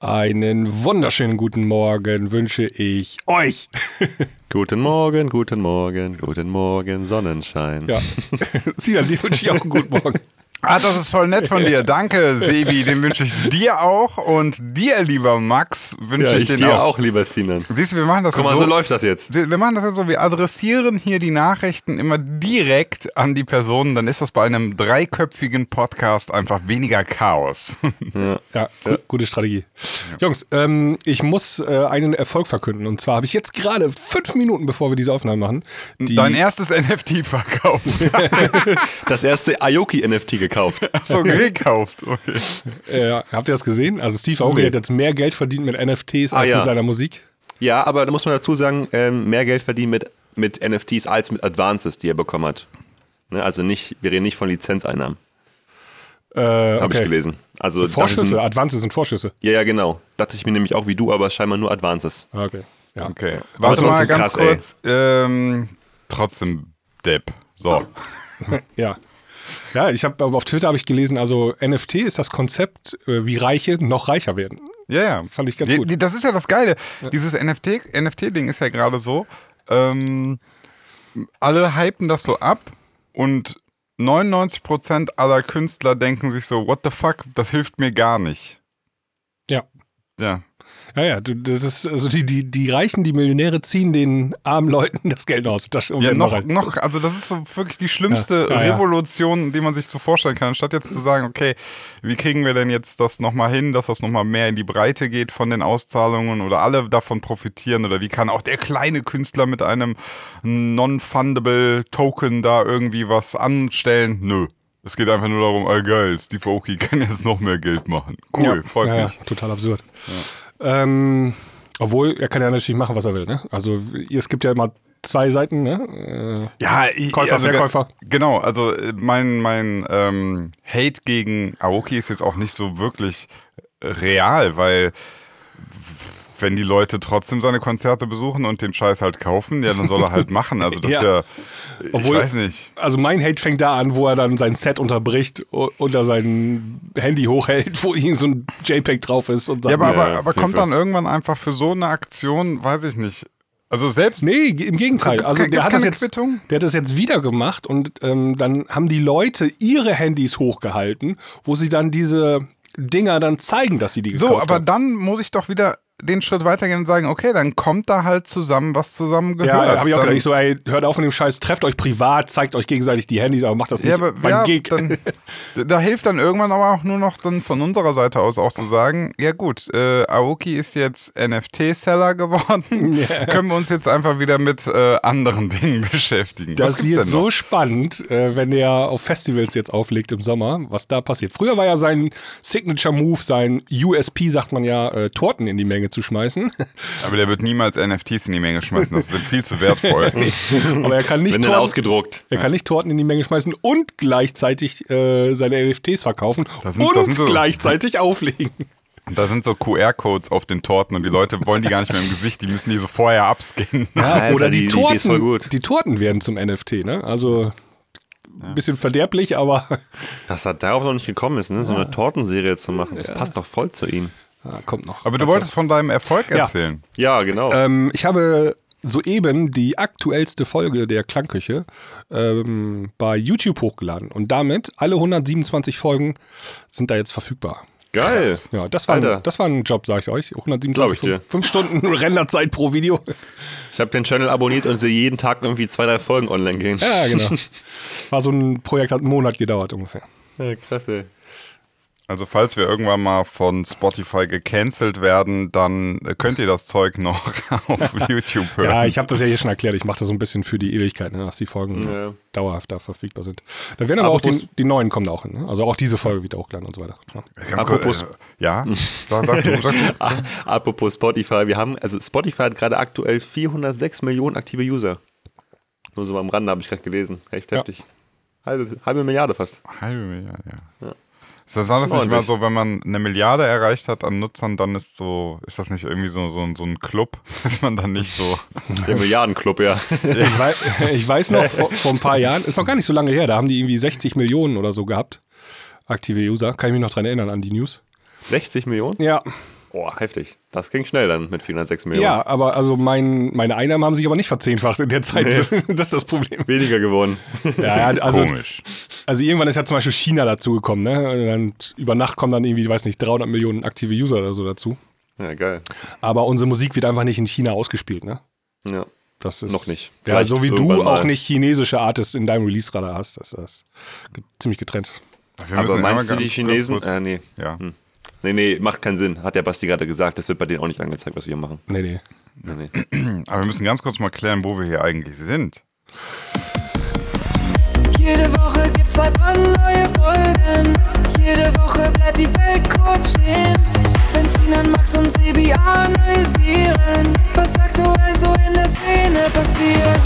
Einen wunderschönen guten Morgen wünsche ich euch. Guten Morgen, guten Morgen, guten Morgen, Sonnenschein. Ja, Sinan, dir wünsche ich auch einen guten Morgen. Ah, das ist voll nett von dir. Danke, Sebi. Den wünsche ich dir auch. Und dir, lieber Max, wünsche Ja, ich, ich den dir auch. auch, lieber Sinan. Siehst du, wir machen das Guck mal, so. so läuft das jetzt. wir machen das jetzt so, wir adressieren hier die Nachrichten immer direkt an die Personen, dann ist das bei einem dreiköpfigen Podcast einfach weniger Chaos. Ja, gu gute Strategie. Jungs, ähm, ich muss äh, einen Erfolg verkünden. Und zwar habe ich jetzt gerade fünf Minuten, bevor wir diese Aufnahme machen, die, Dein erstes NFT verkauft. Das erste Aoki-NFT gekauft. So gekauft. Okay. äh, habt ihr das gesehen? Also Steve Aoki Nee. hat jetzt mehr Geld verdient mit NFTs Ah, als ja. mit seiner Musik. Ja, aber da muss man dazu sagen, ähm, mehr Geld verdienen mit, mit NFTs als mit Advances, die er bekommen hat. Ne, also nicht, wir reden nicht von Lizenzeinnahmen, Äh, habe okay. ich gelesen. Also Vorschüsse, dachte Advances sind Vorschüsse. Ja, ja, genau. Dachte ich mir nämlich auch wie du, aber scheinbar nur Advances. Ah, Okay. Ja. Okay. Aber Warte mal trotzdem ganz krass, kurz. Ähm, trotzdem Depp. So. Ja. Ja, ich habe aber auf Twitter habe ich gelesen, also NFT ist das Konzept, äh, wie Reiche noch reicher werden. Ja, ja. Fand ich ganz gut. Die, das ist ja das Geile. Dieses NFT NFT-Ding ist ja gerade so. Ähm, alle hypen das so ab und 99% aller Künstler denken sich so, what the fuck, das hilft mir gar nicht. Ja. Ja. Ja, ja, du, das ist, also die, die, die Reichen, die Millionäre ziehen den armen Leuten das Geld aus Tasche. und Ja, noch, noch, also das ist so wirklich die schlimmste Ja, ja, ja. Revolution, die man sich so vorstellen kann. Anstatt jetzt zu sagen, okay, wie kriegen wir denn jetzt das nochmal hin, dass das nochmal mehr in die Breite geht von den Auszahlungen oder alle davon profitieren oder wie kann auch der kleine Künstler mit einem non-fundable Token da irgendwie was anstellen? Nö. Es geht einfach nur darum, ah geil, Steve Aoki kann jetzt noch mehr Geld machen. Cool, ja, freut ja, mich. Ja, total absurd. Ähm, obwohl, er kann ja natürlich machen, was er will. Ne? Also es gibt ja immer zwei Seiten. Ne? Ja, ich, Käufer, also, Verkäufer. Genau, also äh, mein, mein ähm, Hate gegen Aoki ist jetzt auch nicht so wirklich real, weil wenn die Leute trotzdem seine Konzerte besuchen und den Scheiß halt kaufen, ja, dann soll er halt machen. Also das Ja. ist ja, ich Obwohl- weiß nicht. Also mein Hate fängt da an, wo er dann sein Set unterbricht, u- unter sein Handy hochhält, wo ihm so ein JPEG drauf ist und sagt, Ja, aber, Ja, aber, aber kommt dann irgendwann einfach für so eine Aktion, weiß ich nicht. Also selbst Nee, im Gegenteil. Gibt's Also der gibt's hat das keine jetzt, Quittung? der hat das jetzt wieder gemacht und ähm, dann haben die Leute ihre Handys hochgehalten, wo sie dann diese Dinger dann zeigen, dass sie die gekauft So, aber haben. dann muss ich doch wieder den Schritt weitergehen und sagen, okay, dann kommt da halt zusammen, was zusammen gehört. Ja, habe ich auch gedacht. Ich so, ey, hört auf mit dem Scheiß, trefft euch privat, zeigt euch gegenseitig die Handys, aber macht das nicht Ja, aber beim ja, Gig. dann, da hilft dann irgendwann aber auch nur noch dann von unserer Seite aus auch zu sagen, ja gut, äh, Aoki ist jetzt NFT-Seller geworden, Ja. können wir uns jetzt einfach wieder mit äh, anderen Dingen beschäftigen. Das wird so spannend, äh, wenn er auf Festivals jetzt auflegt im Sommer, was da passiert. Früher war ja sein Signature-Move, sein USP, sagt man ja, äh, Torten in die Menge zu schmeißen. Aber der wird niemals NFTs in die Menge schmeißen, das ist viel zu wertvoll. Aber er kann nicht Torten, ausgedruckt. er kann nicht Torten in die Menge schmeißen und gleichzeitig äh, seine NFTs verkaufen Das sind- und das sind so- gleichzeitig auflegen. Da sind so QR-Codes auf den Torten und die Leute wollen die gar nicht mehr im Gesicht, die müssen die so vorher abscannen. Alter, oder die, die- die Torten, gut. die Torten werden zum NFT, ne? Also ein bisschen verderblich, aber Dass er darauf noch nicht gekommen ist, ne? so eine Tortenserie zu machen, das passt doch voll zu ihm. Ah, kommt noch. Aber du wolltest von deinem Erfolg Ja. erzählen. Ja, genau. Ähm, ich habe soeben die aktuellste Folge der Klangküche ähm, bei YouTube hochgeladen und damit alle 127 Folgen sind da jetzt verfügbar. Geil. Ja, das war, Alter. ein, das war ein Job, sag ich euch. Glaub 127 ich dir. fünf Stunden Renderzeit pro Video. Ich habe den Channel abonniert und sehe jeden Tag irgendwie zwei, drei Folgen online gehen. Ja, genau. War so ein Projekt, hat einen Monat gedauert ungefähr. Ja, klasse. Also falls wir irgendwann mal von Spotify gecancelt werden, dann äh, könnt ihr das Zeug noch auf YouTube hören. Ja, ich habe das ja hier schon erklärt. Ich mache das so ein bisschen für die Ewigkeit, ne, dass die Folgen Ja. dauerhaft da verfügbar sind. Da werden aber auch Apropos- die, die neuen kommen da auch hin. Ne? Also auch diese Folge wird hochgeladen und so weiter. Ja. Ganz Apropos- kurz, äh, ja, sag, sag du, sag du. Ah, Apropos Spotify, wir haben, also Spotify hat gerade aktuell 406 Millionen aktive User. Nur so am Rande habe ich gerade gelesen. Echt Ja. heftig. Halbe, halbe Milliarde fast. Halbe Milliarde, ja. Das war das nicht mal ordentlich. so, wenn man eine Milliarde erreicht hat an Nutzern, dann ist so, ist das nicht irgendwie so, so, so ein Club? Ist man dann nicht so. Der Milliardenclub, ja. Ich, weiß, ich weiß noch, vor, vor ein paar Jahren, ist noch gar nicht so lange her, da haben die irgendwie 60 Millionen oder so gehabt. Aktive User. Kann ich mich noch dran erinnern an die News. 60 Millionen? Ja. Oh, heftig. Das ging schnell dann mit 406 Millionen. Ja, aber also mein, meine Einnahmen haben sich aber nicht verzehnfacht in der Zeit. Das ist das Problem. Weniger geworden. Ja, ja, also, Komisch. also irgendwann ist ja zum Beispiel China dazugekommen, ne? Und über Nacht kommen dann irgendwie, ich weiß nicht, 300 Millionen aktive User oder so dazu. Ja, geil. Aber unsere Musik wird einfach nicht in China ausgespielt, ne? Ja. Das ist Noch nicht. Ja, Vielleicht so wie du auch nicht chinesische Artists in deinem Release-Radar hast. Das ist ziemlich getrennt. Wir Aber meinst du die Chinesen? kurz- Äh, nee. Ja. Hm. Nee, nee, macht keinen Sinn. Hat der Basti gerade gesagt. Das wird bei denen auch nicht angezeigt, was wir machen. Nee, nee. Nee, nee. Aber wir müssen ganz kurz mal klären, wo wir hier eigentlich sind. Jede Woche gibt's zwei brandneue Folgen. Jede Woche bleibt die Welt kurz stehen. Wenn Sinan, Max und Sebi analysieren, was aktuell so in der Szene passiert.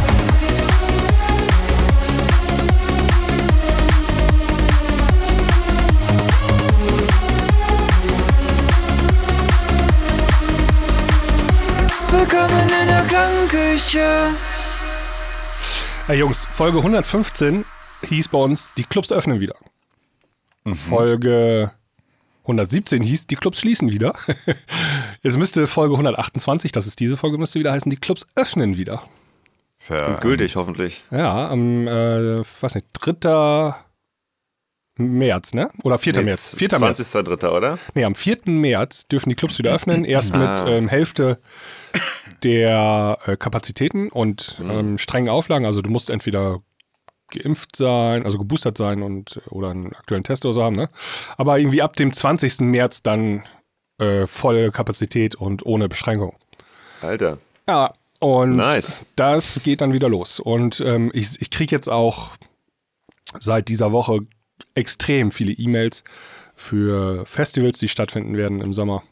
Klangküche. Hey Jungs, Folge 115 hieß bei uns, die Clubs öffnen wieder. Folge 117 hieß, die Clubs schließen wieder. Jetzt müsste Folge 128, das ist diese Folge, müsste wieder heißen, die Clubs öffnen wieder. Ist ja, Und gültig, hoffentlich. Ja, am, äh, weiß nicht, 3. März, ne? Oder 4. März. 4. März. 20.3., oder? Nee, am 4. März dürfen die Clubs wieder öffnen. Erst mit Ah. ähm, Hälfte der äh, Kapazitäten und ähm, strengen Auflagen. Also du musst entweder geimpft sein, also geboostert sein und oder einen aktuellen Test oder so haben, ne? Aber irgendwie ab dem 20. März dann äh, volle Kapazität und ohne Beschränkung. Alter. Ja, und Nice. das geht dann wieder los. Und ähm, ich, ich kriege jetzt auch seit dieser Woche extrem viele E-Mails für Festivals, die stattfinden werden im Sommer.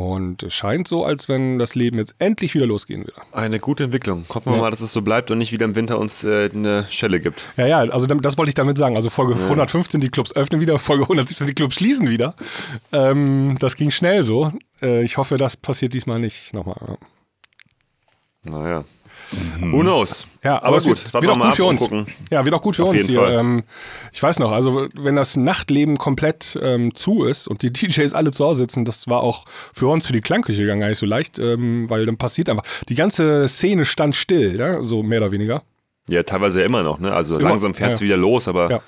Und es scheint so, als wenn das Leben jetzt endlich wieder losgehen würde. Eine gute Entwicklung. Hoffen wir Ja. mal, dass es so bleibt und nicht wieder im Winter uns äh, eine Schelle gibt. Ja, ja, also das wollte ich damit sagen. Also Folge 115, die Clubs öffnen wieder, Folge 117, die Clubs schließen wieder. Ähm, das ging schnell so. Äh, ich hoffe, das passiert diesmal nicht nochmal. Ja. Who knows? Ja, aber, aber es gut, wird, wird wir auch mal gut für uns. gucken. Ja, wird auch gut für Auf uns hier. Ähm, ich weiß noch, also wenn das Nachtleben komplett ähm, zu ist und die DJs alle zu Hause sitzen, das war auch für uns, für die Klangküche gar nicht so leicht, ähm, weil dann passiert einfach, die ganze Szene stand still, ne? so mehr oder weniger. Ja, teilweise ja immer noch, ne? Also Immer, langsam fährt es ja. wieder los, aber Ja.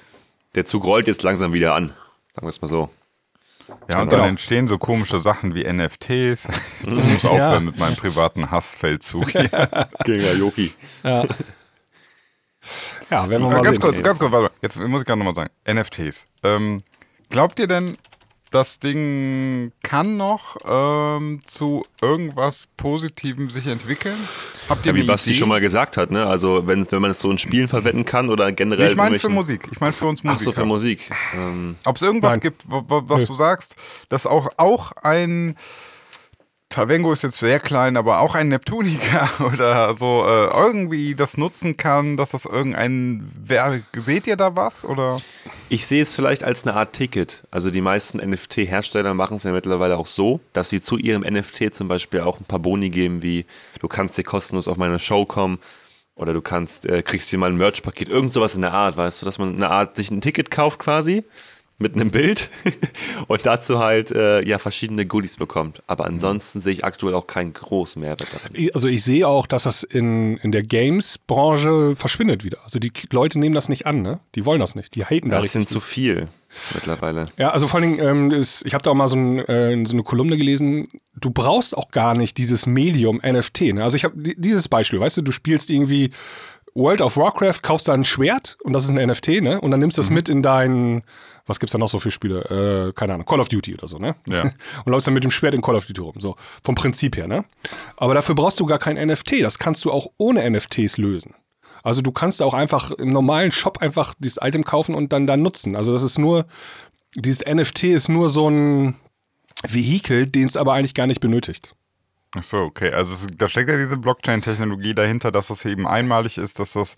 der Zug rollt jetzt langsam wieder an. Sagen wir es mal so. Ja, und Genau. dann entstehen so komische Sachen wie NFTs. Das muss aufhören mit meinem privaten Hassfeldzug. hier. Gegen Joki. Ja, ja werden wir Äh, mal ganz sehen. kurz, ganz kurz, warte mal. Jetzt muss ich gerade nochmal sagen. NFTs. Ähm, glaubt ihr denn, das Ding kann noch ähm, zu irgendwas Positivem sich entwickeln? Habt ihr Ja, wie Basti Idee? schon mal gesagt hat, ne? Also wenn, wenn man es so in Spielen verwenden kann oder generell. ich meine für Musik. Ich meine für uns Musiker. Ach so, für Musik. Ähm, Ob es irgendwas Nein. gibt, wa- wa- was Nö. du sagst, dass auch, auch ein Tavengo ist jetzt sehr klein, aber auch ein Neptuniker oder so äh, irgendwie das nutzen kann, dass das irgendein wer seht ihr da was oder Ich sehe es vielleicht als eine Art Ticket. Also die meisten NFT-Hersteller machen es ja mittlerweile auch so, dass sie zu ihrem NFT zum Beispiel auch ein paar Boni geben, wie du kannst dir kostenlos auf meine Show kommen oder du kannst, äh, kriegst dir mal ein Merch-Paket, irgend sowas in der Art, weißt du, dass man eine Art sich ein Ticket kauft quasi mit einem Bild und dazu halt äh, ja verschiedene Goodies bekommt. Aber ansonsten sehe ich aktuell auch keinen großen Mehrwert darin. Also ich sehe auch, dass das in, in der Games-Branche verschwindet wieder. Also die Leute nehmen das nicht an, ne? Die wollen das nicht. Die haten da Das sind zu viel mittlerweile. Ja, also vor allen Dingen, ähm, ist, ich habe da auch mal so, ein, äh, so eine Kolumne gelesen, du brauchst auch gar nicht dieses Medium NFT. Ne? Also ich habe dieses Beispiel, weißt du, du spielst irgendwie World of Warcraft, kaufst da ein Schwert und das ist ein NFT, ne? Und dann nimmst du das mit in dein, was gibt's da noch so für Spiele? Äh, keine Ahnung, Call of Duty oder so, ne? Ja. Und läufst dann mit dem Schwert in Call of Duty rum, so vom Prinzip her, ne? Aber dafür brauchst du gar kein NFT, das kannst du auch ohne NFTs lösen. Also du kannst auch einfach im normalen Shop einfach dieses Item kaufen und dann da nutzen. Also das ist nur, dieses NFT ist nur so ein Vehikel, den es aber eigentlich gar nicht benötigt. Ach so, okay. Also es, da steckt ja diese Blockchain-Technologie dahinter, dass das eben einmalig ist, dass das,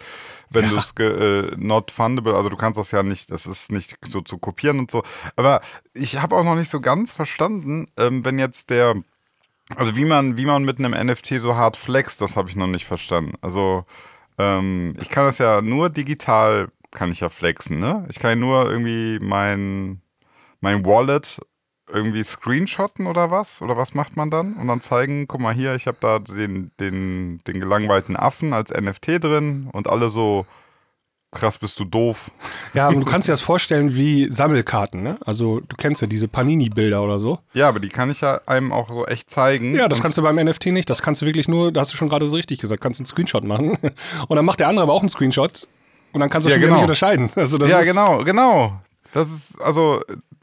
wenn du es äh, not fundable, also du kannst das ja nicht, das ist nicht so zu kopieren und so. Aber ich habe auch noch nicht so ganz verstanden, ähm, wenn jetzt der, also wie man, wie man mit einem NFT so hart flext, das habe ich noch nicht verstanden. Also ähm, ich kann das ja nur digital, kann ich ja flexen, ne? Ich kann ja nur irgendwie mein, mein Wallet irgendwie screenshotten oder was? Oder was macht man dann? Und dann zeigen, guck mal hier, ich habe da den, den, den gelangweilten Affen als NFT drin und alle so, krass, bist du doof. Ja, aber du kannst dir das vorstellen wie Sammelkarten, ne? Also du kennst ja diese Panini-Bilder oder so. Ja, aber die kann ich ja einem auch so echt zeigen. Ja, das kannst du beim NFT nicht. Das kannst du wirklich nur, da hast du schon gerade so richtig gesagt, kannst einen Screenshot machen. Und dann macht der andere aber auch einen Screenshot. Und dann kannst du Ja, schon genau. nicht unterscheiden. Also ja, genau, genau. Das ist, also,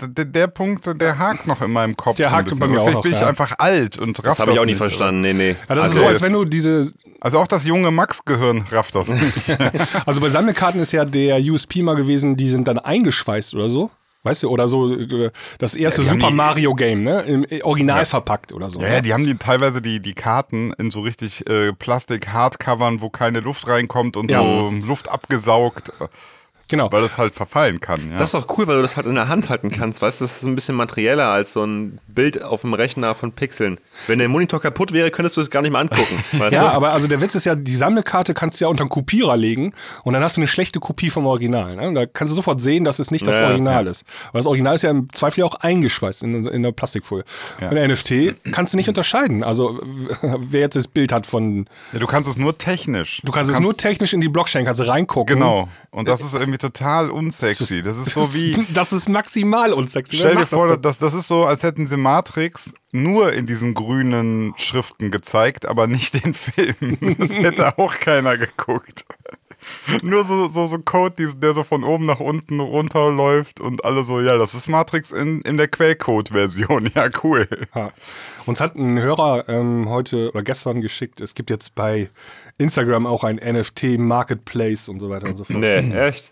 d- der Punkt, der hakt noch in meinem Kopf. Der so hakt bisschen. bei mir Oder auch Vielleicht noch, bin ich ja. einfach alt und raff Das habe ich auch nicht verstanden. Nee, nee. Ja, das ist Okay, so, als wenn du diese? Also auch das junge Max-Gehirn rafft das nicht. also bei Sammelkarten ist ja der USP mal gewesen, die sind dann eingeschweißt oder so. Weißt du, oder so äh, das erste haben Super die- Mario Game, ne? Im Original verpackt oder so. Ja, ja, die haben die teilweise die, die Karten in so richtig äh, Plastik-Hardcovern, wo keine Luft reinkommt und Ja. so Luft abgesaugt, Genau. weil das halt verfallen kann. Ja. Das ist doch cool, weil du das halt in der Hand halten kannst. Weißt du, das ist ein bisschen materieller als so ein Bild auf dem Rechner von Pixeln. Wenn der Monitor kaputt wäre, könntest du es gar nicht mal angucken. Weißt Ja, du? aber also der Witz ist ja, die Sammelkarte kannst du ja unter einen Kopierer legen und dann hast du eine schlechte Kopie vom Original. Ne? Da kannst du sofort sehen, dass es nicht das Ja, Original ist. Weil das Original ist ja im Zweifel ja auch eingeschweißt in, in der Plastikfolie. Und der NFT kannst du nicht unterscheiden. Also wer jetzt das Bild hat von, ja, du kannst es nur technisch. du kannst es nur technisch in die Blockchain kannst du reingucken. Genau. Und das ist irgendwie total unsexy. Das ist so wie. Das ist maximal unsexy. Stell dir vor, das das, ist so, als hätten sie Matrix nur in diesen grünen Schriften gezeigt, aber nicht den Film. Das hätte auch keiner geguckt. Nur so, so, so Code, der so von oben nach unten runterläuft und alle so, ja, das ist Matrix in, in der Quellcode-Version. Ja, cool. Ja. Uns hat ein Hörer ähm, heute oder gestern geschickt, es gibt jetzt bei Instagram auch ein NFT-Marketplace und so weiter und so fort. Nee, echt?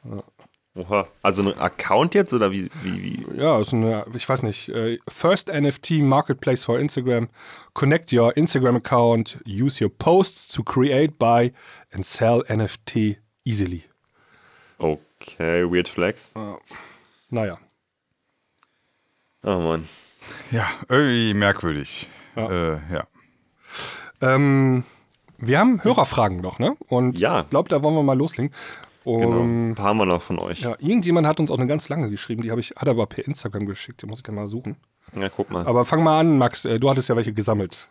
Oha. Also ein Account jetzt oder wie? wie, wie? Ja, ist eine, ich weiß nicht, äh, First NFT Marketplace for Instagram. Connect your Instagram account, use your posts to create, buy and sell NFT easily. Okay, Weird Flex. Naja. Oh Mann. Ja, irgendwie merkwürdig. Ja. Äh, ja. Ähm, wir haben Hörerfragen noch, ne? Und Ja. ich glaube, da wollen wir mal loslegen. Genau. Um, Ein paar haben wir noch von euch. Ja, ja, irgendjemand hat uns auch eine ganz lange geschrieben, die habe ich, hat er aber per Instagram geschickt, die muss ich gerne mal suchen. guck mal. Aber fang mal an, Max, äh, du hattest ja welche gesammelt.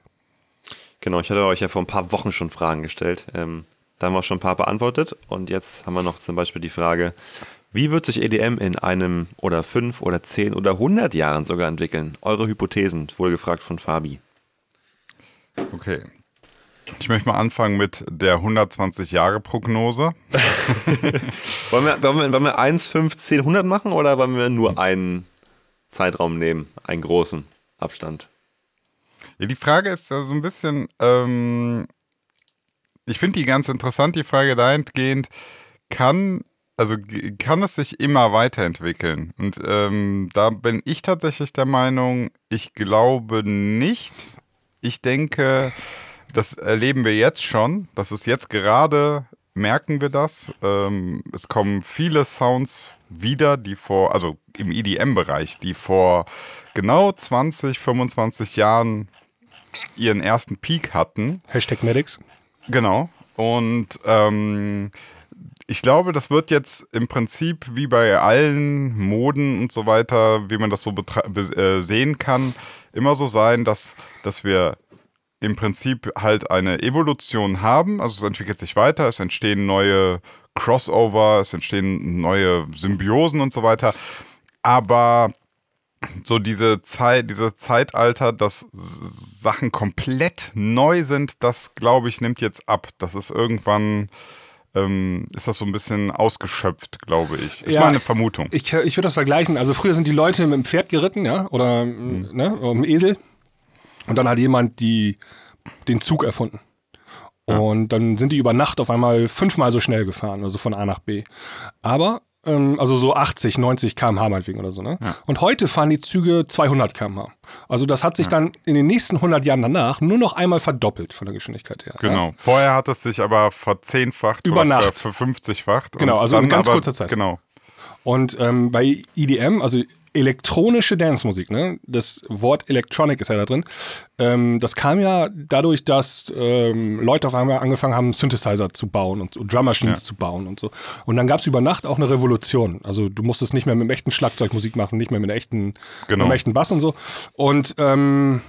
Genau, ich hatte euch ja vor ein paar Wochen schon Fragen gestellt. Ähm, da haben wir schon ein paar beantwortet. Und jetzt haben wir noch zum Beispiel die Frage, wie wird sich EDM in einem oder fünf oder zehn oder hundert Jahren sogar entwickeln? Eure Hypothesen, wohlgefragt von Fabi. Okay. Ich möchte mal anfangen mit der 120-Jahre-Prognose. Wollen wir, wollen, wir, wollen wir 1, 5, 10, 100 machen oder wollen wir nur einen Zeitraum nehmen, einen großen Abstand? Ja, die Frage ist ja so ein bisschen, ähm, ich finde die ganz interessant, die Frage dahingehend, kann, also kann es sich immer weiterentwickeln? Und ähm, da bin ich tatsächlich der Meinung, ich glaube nicht. Ich denke, das erleben wir jetzt schon. Das ist jetzt gerade, merken wir das. Ähm, es kommen viele Sounds wieder, die vor, also im EDM-Bereich, die vor genau 20, 25 Jahren ihren ersten Peak hatten. Hashtag Medics. Genau. Und ähm, ich glaube, das wird jetzt im Prinzip wie bei allen Moden und so weiter, wie man das so äh, sehen kann, immer so sein, dass, dass wir im Prinzip halt eine Evolution haben. Also es entwickelt sich weiter, es entstehen neue Crossover, es entstehen neue Symbiosen und so weiter. Aber so diese Zeit, dieses Zeitalter, dass Sachen komplett neu sind, das glaube ich nimmt jetzt ab. Das ist irgendwann ähm, ist das so ein bisschen ausgeschöpft, glaube ich. Ist Ja. meine Vermutung. Ich, ich würde das vergleichen. Also früher sind die Leute mit dem Pferd geritten, ja, oder Mhm. ne, oder mit dem Esel. Und dann hat jemand die, den Zug erfunden. Und dann sind die über Nacht auf einmal fünfmal so schnell gefahren, also von A nach B. Aber, ähm, also so 80, 90 km/h meinetwegen oder so, ne? Und heute fahren die Züge 200 km/h. Also das hat sich dann in den nächsten 100 Jahren danach nur noch einmal verdoppelt von der Geschwindigkeit her. Ja? Genau. Vorher hat es sich aber verzehnfacht Über oder Nacht. ver- verfünfzigfacht. Genau, also in ganz kurzer Zeit. Genau. Und ähm, bei EDM, also elektronische Dance-Musik, ne? Das Wort Electronic ist ja da drin. Ähm, das kam ja dadurch, dass ähm, Leute auf einmal angefangen haben, Synthesizer zu bauen und, und Drum Machines Ja. zu bauen und so. Und dann gab es über Nacht auch eine Revolution. Also du musstest nicht mehr mit dem echten Schlagzeug Musik machen, nicht mehr mit, echten, Genau. mit dem echten Bass und so. Und ähm,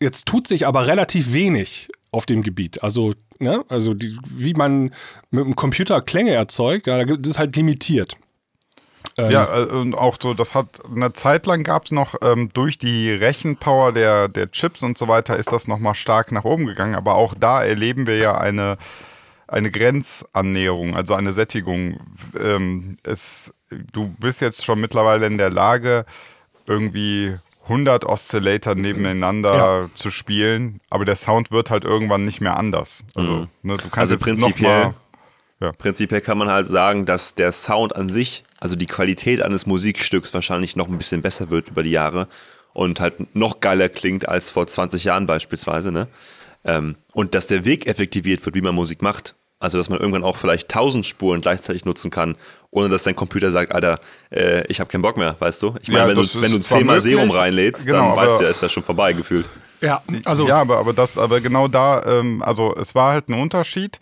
jetzt tut sich aber relativ wenig auf dem Gebiet. Also, ne, also die, wie man mit dem Computer Klänge erzeugt, ja, das ist halt limitiert. Ähm, Ja, äh, und auch so, das hat eine Zeit lang gab es noch ähm, durch die Rechenpower der, der Chips und so weiter ist das nochmal stark nach oben gegangen. Aber auch da erleben wir ja eine, eine Grenzannäherung, also eine Sättigung. Ähm, es, du bist jetzt schon mittlerweile in der Lage, irgendwie 100 Oszillator nebeneinander Ja. zu spielen, aber der Sound wird halt irgendwann nicht mehr anders. Also, Mhm. ne, du kannst Also jetzt prinzipiell- noch mal, Prinzipiell kann man halt sagen, dass der Sound an sich, also die Qualität eines Musikstücks wahrscheinlich noch ein bisschen besser wird über die Jahre und halt noch geiler klingt als vor 20 Jahren beispielsweise, ne? Ähm, und dass der Weg effektiviert wird, wie man Musik macht. Also, dass man irgendwann auch vielleicht 1000 Spuren gleichzeitig nutzen kann, ohne dass dein Computer sagt, Alter, äh, ich habe keinen Bock mehr, weißt du? Ich meine, Ja, wenn, du, wenn du zehnmal Serum reinlädst, genau, dann weißt du, ist das schon vorbei gefühlt. ja, also ja, aber, aber das, aber genau da, ähm, also es war halt ein Unterschied,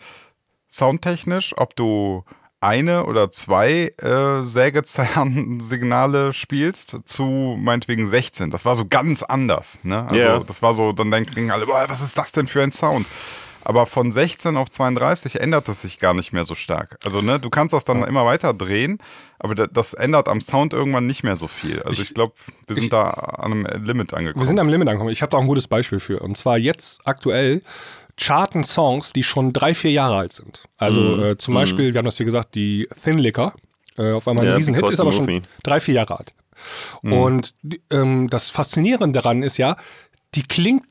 soundtechnisch, ob du eine oder zwei äh, Sägezahn-Signale spielst zu meinetwegen 16. Das war so ganz anders. Ne? Also Ja. das war so, dann denken alle, boah, was ist das denn für ein Sound? Aber von 16 auf 32 ändert es sich gar nicht mehr so stark. Also, ne, du kannst das dann immer weiter drehen, aber da- das ändert am Sound irgendwann nicht mehr so viel. Also, ich glaube, wir sind da an einem Limit angekommen. Wir sind am Limit angekommen. Ich habe da ein gutes Beispiel für. Und zwar jetzt aktuell charten Songs, die schon drei, vier Jahre alt sind. Also Mhm. äh, zum Beispiel, wir haben das hier gesagt, die Thin Liquor, äh, auf einmal ein Ja, Riesenhit, ist aber schon drei, vier Jahre alt. Mhm. Und ähm, das Faszinierende daran ist ja, die klingt,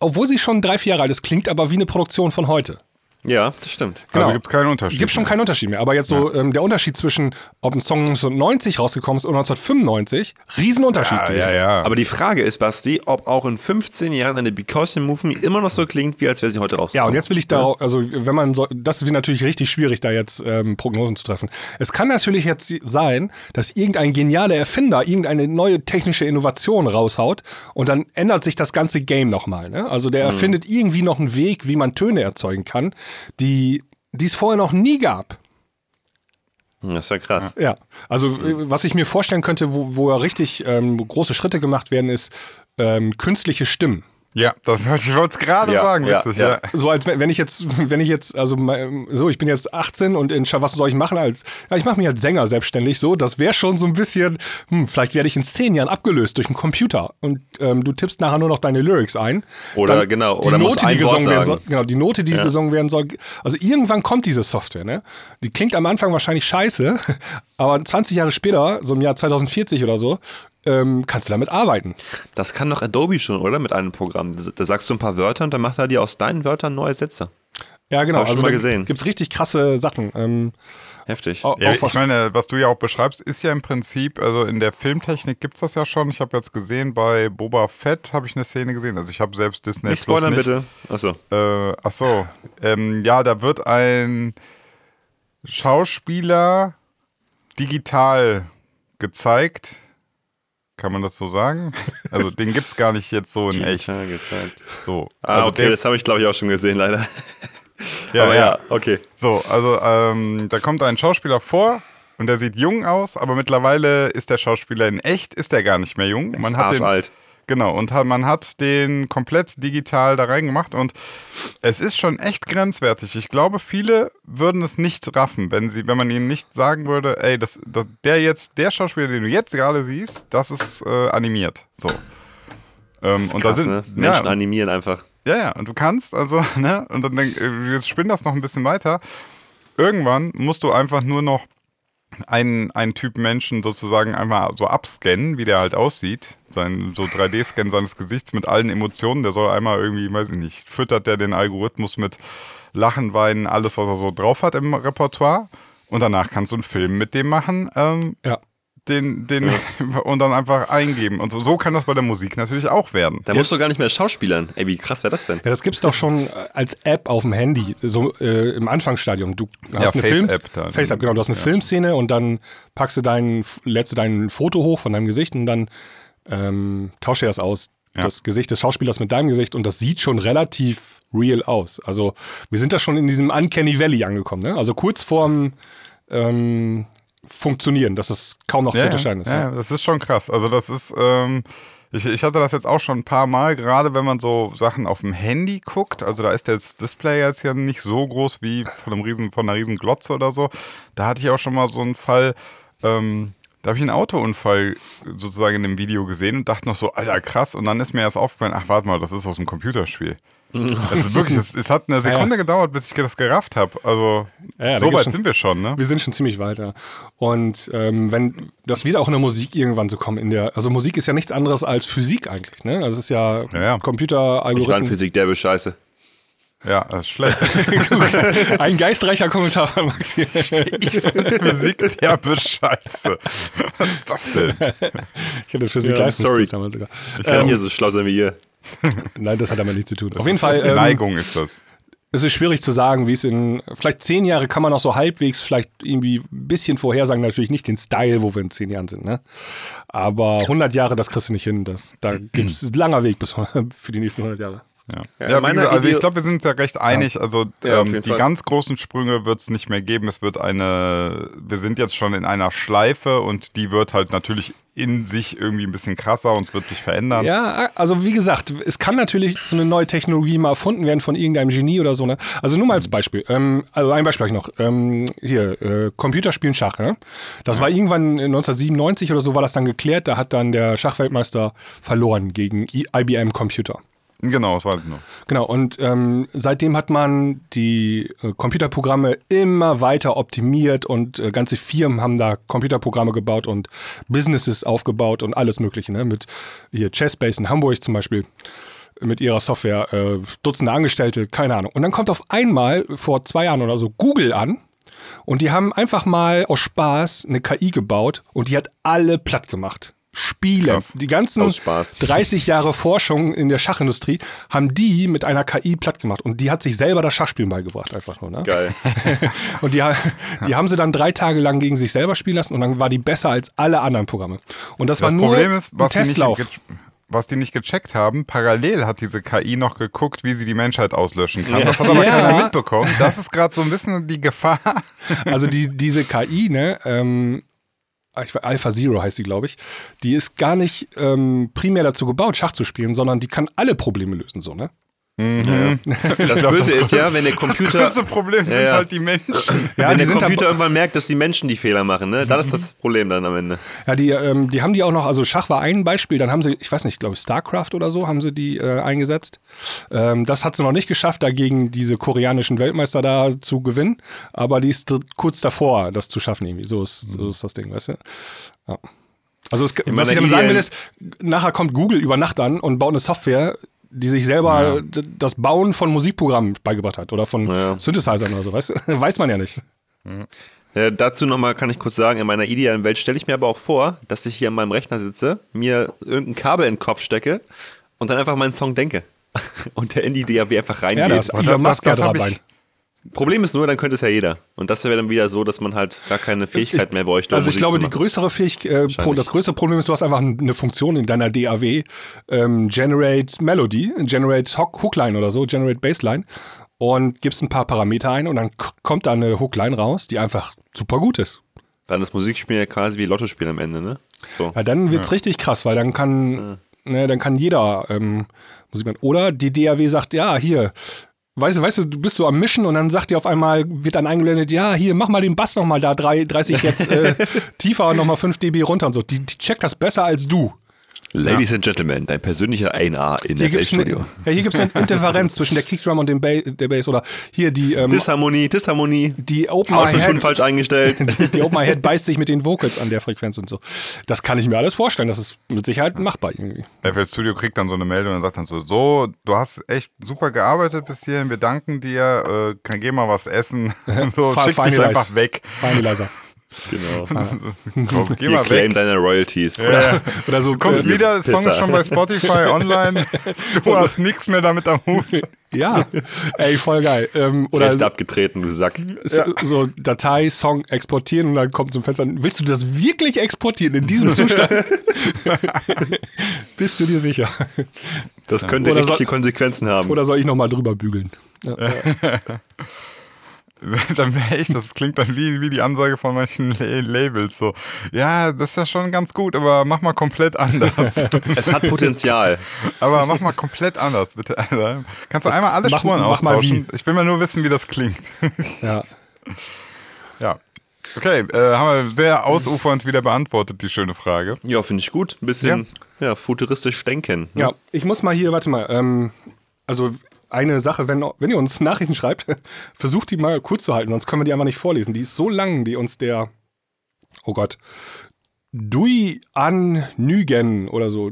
obwohl sie schon drei, vier Jahre alt ist, klingt aber wie eine Produktion von heute. Ja, das stimmt. also genau. gibt es keinen Unterschied. Gibt schon keinen Unterschied mehr. Aber jetzt so ähm, der Unterschied zwischen, ob ein Song 1990 rausgekommen ist oder 1995, Riesenunterschied. Ja, gewesen. ja, ja. Aber die Frage ist, Basti, ob auch in 15 Jahren eine Because You Move Me immer noch so klingt, wie als wäre sie heute rausgekommen. Ja, und jetzt will ich da, also wenn man so, das ist natürlich richtig schwierig, da jetzt ähm, Prognosen zu treffen. Es kann natürlich jetzt sein, dass irgendein genialer Erfinder irgendeine neue technische Innovation raushaut und dann ändert sich das ganze Game nochmal. Ne? Also der erfindet irgendwie noch einen Weg, wie man Töne erzeugen kann, die es vorher noch nie gab. Das wäre krass. Ja, also äh, was ich mir vorstellen könnte, wo, wo ja richtig ähm, große Schritte gemacht werden, ist ähm, künstliche Stimmen. Ja, das, ich wollte es gerade Ja, sagen, ja, witzig. ja. Ja. So als wenn ich jetzt, wenn ich jetzt, also so, ich bin jetzt 18 und in, was soll ich machen als, ja, ich mache mich als Sänger selbstständig, so, das wäre schon so ein bisschen, hm, vielleicht werde ich in zehn Jahren abgelöst durch einen Computer und ähm, du tippst nachher nur noch deine Lyrics ein. Oder Dann genau, die oder musst Note, die gesungen werden soll, genau, die Note, die Ja. gesungen werden soll. Also irgendwann kommt diese Software, ne? Die klingt am Anfang wahrscheinlich scheiße, aber 20 Jahre später, so im Jahr 2040 oder so, ähm, kannst du damit arbeiten. Das kann doch Adobe schon, oder? Mit einem Programm. Da sagst du ein paar Wörter und dann macht er dir aus deinen Wörtern neue Sätze. Ja, genau. Hab ich schon also mal da gesehen. gibt's richtig krasse Sachen. Ähm, Heftig. auch- Ja, auch ich was- meine, was du ja auch beschreibst, ist ja im Prinzip, also in der Filmtechnik gibt es das ja schon. Ich habe jetzt gesehen, bei Boba Fett habe ich eine Szene gesehen. Also ich habe selbst Disney nicht Plus spoilern nicht. bitte. Achso. Äh, ach so. Ähm, ja, da wird ein Schauspieler digital gezeigt. Kann man das so sagen? Also den gibt es gar nicht jetzt so in echt. Gezeigt. So. Ah, also okay, das habe ich glaube ich auch schon gesehen, leider. ja, Aber ja. ja, okay. So, also ähm, da kommt ein Schauspieler vor und der sieht jung aus, aber mittlerweile ist der Schauspieler in echt, ist der gar nicht mehr jung. Man hat den, alt. Genau, und man hat den komplett digital da reingemacht und es ist schon echt grenzwertig. Ich glaube, viele würden es nicht raffen, wenn sie, wenn man ihnen nicht sagen würde, ey, das, das, der jetzt, der Schauspieler, den du jetzt gerade siehst, das ist äh, animiert. So. Ähm, und Krass, da sind ne? Menschen ja, animieren einfach. ja, ja, und du kannst, also, ne, und dann denk, äh, jetzt spinn das noch ein bisschen weiter. Irgendwann musst du einfach nur noch einen, einen Typ Menschen sozusagen einmal so abscannen, wie der halt aussieht. Sein, so 3D-Scan seines Gesichts mit allen Emotionen. Der soll einmal irgendwie, weiß ich nicht, füttert der den Algorithmus mit Lachen, Weinen, alles, was er so drauf hat im Repertoire. Und danach kannst du einen Film mit dem machen. Ähm, ja. Den, den und dann einfach eingeben. Und so, so kann das bei der Musik natürlich auch werden. Da musst du gar nicht mehr schauspielern. Ey, wie krass wäre das denn? Ja, das gibt's doch schon äh, als App auf dem Handy, so äh, im Anfangsstadium. Du hast Ja, eine Film Face-App dann. Face-App, genau. Du hast eine Filmszene und dann packst du dein, lädst du dein Foto hoch von deinem Gesicht und dann ähm, tauscht er das aus. Ja. Das Gesicht des Schauspielers mit deinem Gesicht und das sieht schon relativ real aus. Also wir sind da schon in diesem Uncanny Valley angekommen, ne? Also kurz vorm ähm, Funktionieren, dass es kaum noch zu unterscheiden ist. Ja, ne? das ist schon krass. Also das ist, ähm, ich, ich hatte das jetzt auch schon ein paar Mal, gerade wenn man so Sachen auf dem Handy guckt. Also da ist das Display jetzt ja nicht so groß wie von, einem riesen, von einer riesen Glotze oder so. Da hatte ich auch schon mal so einen Fall, ähm, da habe ich einen Autounfall sozusagen in dem Video gesehen und dachte noch so, alter krass. Und dann ist mir erst aufgefallen, ach warte mal, das ist aus dem Computerspiel. Also wirklich, es, es hat eine Sekunde gedauert, bis ich das gerafft habe. Also Ja, ja, so weit schon- sind wir schon, ne? Wir sind schon ziemlich weiter. Und ähm, wenn das wird auch in der Musik irgendwann so kommen. In der, also Musik ist ja nichts anderes als Physik eigentlich. Ne? Also es ist ja, Ja, ja. Computeralgorithmen. Physik, der ist scheiße. Ja, das ist schlecht. Ein geistreicher Kommentar von Maxi. Physik der Bescheiße. Was ist das denn? Ich hatte Physik Ja, sorry. damals sogar. Ich kann hier so schlau sein wie ihr. Nein, das hat damit nichts zu tun. Auf jeden Fall. Ähm, Neigung ist das. es ist schwierig zu sagen, wie es in vielleicht zehn Jahre kann man noch so halbwegs vielleicht irgendwie ein bisschen vorhersagen, natürlich nicht den Style, wo wir in zehn Jahren sind, ne? Aber 100 Jahre, das kriegst du nicht hin. Das, da gibt es langer Weg bis für die nächsten 100 Jahre. Ja, Ja, ja, gesagt, also ich glaube, wir sind uns ja recht einig. Also Ja, ähm, die Fall. ganz großen Sprünge wird es nicht mehr geben. Es wird eine, wir sind jetzt schon in einer Schleife und die wird halt natürlich in sich irgendwie ein bisschen krasser und wird sich verändern. Ja, also wie gesagt, es kann natürlich so eine neue Technologie mal erfunden werden von irgendeinem Genie oder so. Ne? Also nur mal als Beispiel. Ähm, also ein Beispiel hab ich noch. Ähm, hier, äh, Computerspielen Schach. Ne? Das war irgendwann 1997 oder so war das dann geklärt. Da hat dann der Schachweltmeister verloren gegen IBM Computer. Genau, das war halt nur. Genau, und ähm, seitdem hat man die äh, Computerprogramme immer weiter optimiert und äh, ganze Firmen haben da Computerprogramme gebaut und Businesses aufgebaut und alles Mögliche. Ne? Mit hier Chessbase in Hamburg zum Beispiel mit ihrer Software, äh, Dutzende Angestellte, keine Ahnung. Und dann kommt auf einmal vor zwei Jahren oder so Google an und die haben einfach mal aus Spaß eine KI gebaut und die hat alle platt gemacht. Spiele, Krass. die ganzen Aus Spaß. 30 Jahre Forschung in der Schachindustrie haben die mit einer KI platt gemacht und die hat sich selber das Schachspielen beigebracht einfach nur. Ne? Geil. Und die, die haben sie dann drei Tage lang gegen sich selber spielen lassen und dann war die besser als alle anderen Programme. Und das, war Das nur Problem ist, was ein die, nicht Testlauf. was die nicht gecheckt haben, parallel hat diese KI noch geguckt, wie sie die Menschheit auslöschen kann. Das hat aber Ja. keiner mitbekommen. Das ist gerade so ein bisschen die Gefahr. Also die, diese KI, ne, ähm, Alpha Zero heißt sie, glaube ich, die ist gar nicht ähm, primär dazu gebaut, Schach zu spielen, sondern die kann alle Probleme lösen, so, ne? Das glaub, Böse das ist ja, wenn der Das Computer, größte Problem sind Ja, ja. halt die Menschen. Ja, wenn die der Computer irgendwann merkt, dass die Menschen die Fehler machen, ne? Dann ist das Problem dann am Ende. ja, die, ähm, die haben die auch noch, also Schach war ein Beispiel, dann haben sie, ich weiß nicht, glaube ich, StarCraft oder so, haben sie die äh, eingesetzt. Ähm, das hat sie noch nicht geschafft, dagegen diese koreanischen Weltmeister da zu gewinnen, aber die ist kurz davor, das zu schaffen irgendwie. So ist, so ist das Ding, weißt du? Ja. Also es, was ich damit sagen will Idee- ist, nachher kommt Google über Nacht an und baut eine Software, die sich selber d- das Bauen von Musikprogrammen beigebracht hat oder von Ja. Synthesizern oder so, weißt du? Weiß man ja nicht. Äh, dazu nochmal kann ich kurz sagen, in meiner idealen Welt stelle ich mir aber auch vor, dass ich hier an meinem Rechner sitze, mir irgendein Kabel in den Kopf stecke und dann einfach meinen Song denke. Und der in die DAW einfach Ja, reingeht. ist das- Elon Musk ja das hab dabei. ich- Problem ist nur, dann könnte es ja jeder. Und das wäre dann wieder so, dass man halt gar keine Fähigkeit mehr bräuchte. um Also ich Musik glaube, die größere Fähigkeit, äh, das größte Problem ist, du hast einfach eine Funktion in deiner DAW, ähm, Generate Melody, Generate Hook, Hookline oder so, Generate Bassline und gibst ein paar Parameter ein und dann kommt da eine Hookline raus, die einfach super gut ist. Dann ist Musikspielen ja quasi wie Lotto spielen am Ende, ne? So. Ja, dann wird's richtig krass, weil dann kann, ne, dann kann jeder ähm, Musik machen. Oder die DAW sagt, ja, hier, weißt du, weißt du, du bist so am Mischen und dann sagt dir auf einmal, wird dann eingeblendet, ja, hier, mach mal den Bass nochmal da drei, 30 jetzt äh, tiefer und nochmal 5 dB runter und so. Die, die checkt das besser als du. Ladies and Gentlemen, dein persönlicher 1A in Hier der Studio. ja, hier gibt's eine Interferenz zwischen der Kickdrum und dem ba der Bass. Oder hier die, ähm, Disharmonie, Disharmonie. die Open My Head. falsch eingestellt. Die, die Open My Head beißt sich mit den Vocals an der Frequenz und so. Das kann ich mir alles vorstellen. Das ist mit Sicherheit machbar irgendwie. FL Studio kriegt dann so eine Meldung und sagt dann so, so, du hast echt super gearbeitet bis hierhin, wir danken dir, äh, kann, geh mal was essen. so, schick dich einfach weg. Finalizer. Genau. Komm, geh mal claim weg. deine Royalties. Ja. Oder so. Du kommst äh, wieder, Song ist Pisser. schon bei Spotify online. Du hast nichts mehr damit am Hut. Ja, ey, voll geil. Ähm, oder Recht abgetreten, du Sack. so, so Datei, Song exportieren und dann kommt zum Fenster. Willst du das wirklich exportieren in diesem Zustand? Bist du dir sicher? Das könnte Oder richtige soll- Konsequenzen haben. Oder soll ich nochmal drüber bügeln? Ja. dann wäre ich, das klingt dann wie, wie die Ansage von manchen La- Labels. So, ja, das ist ja schon ganz gut, aber mach mal komplett anders. es hat Potenzial. aber mach mal komplett anders, bitte. Also, kannst du einmal alle mach- Spuren mach mal austauschen? Ich will mal nur wissen, wie das klingt. ja. ja. Okay, äh, haben wir sehr ausufernd wieder beantwortet, die schöne Frage. Ja, finde ich gut. Ein bisschen ja. futuristisch denken. ne? Ja, ich muss mal hier, warte mal, ähm, also eine Sache, wenn, wenn ihr uns Nachrichten schreibt, versucht die mal kurz zu halten, sonst können wir die einfach nicht vorlesen. Die ist so lang, die uns der, oh Gott, Dui An Nügen oder so.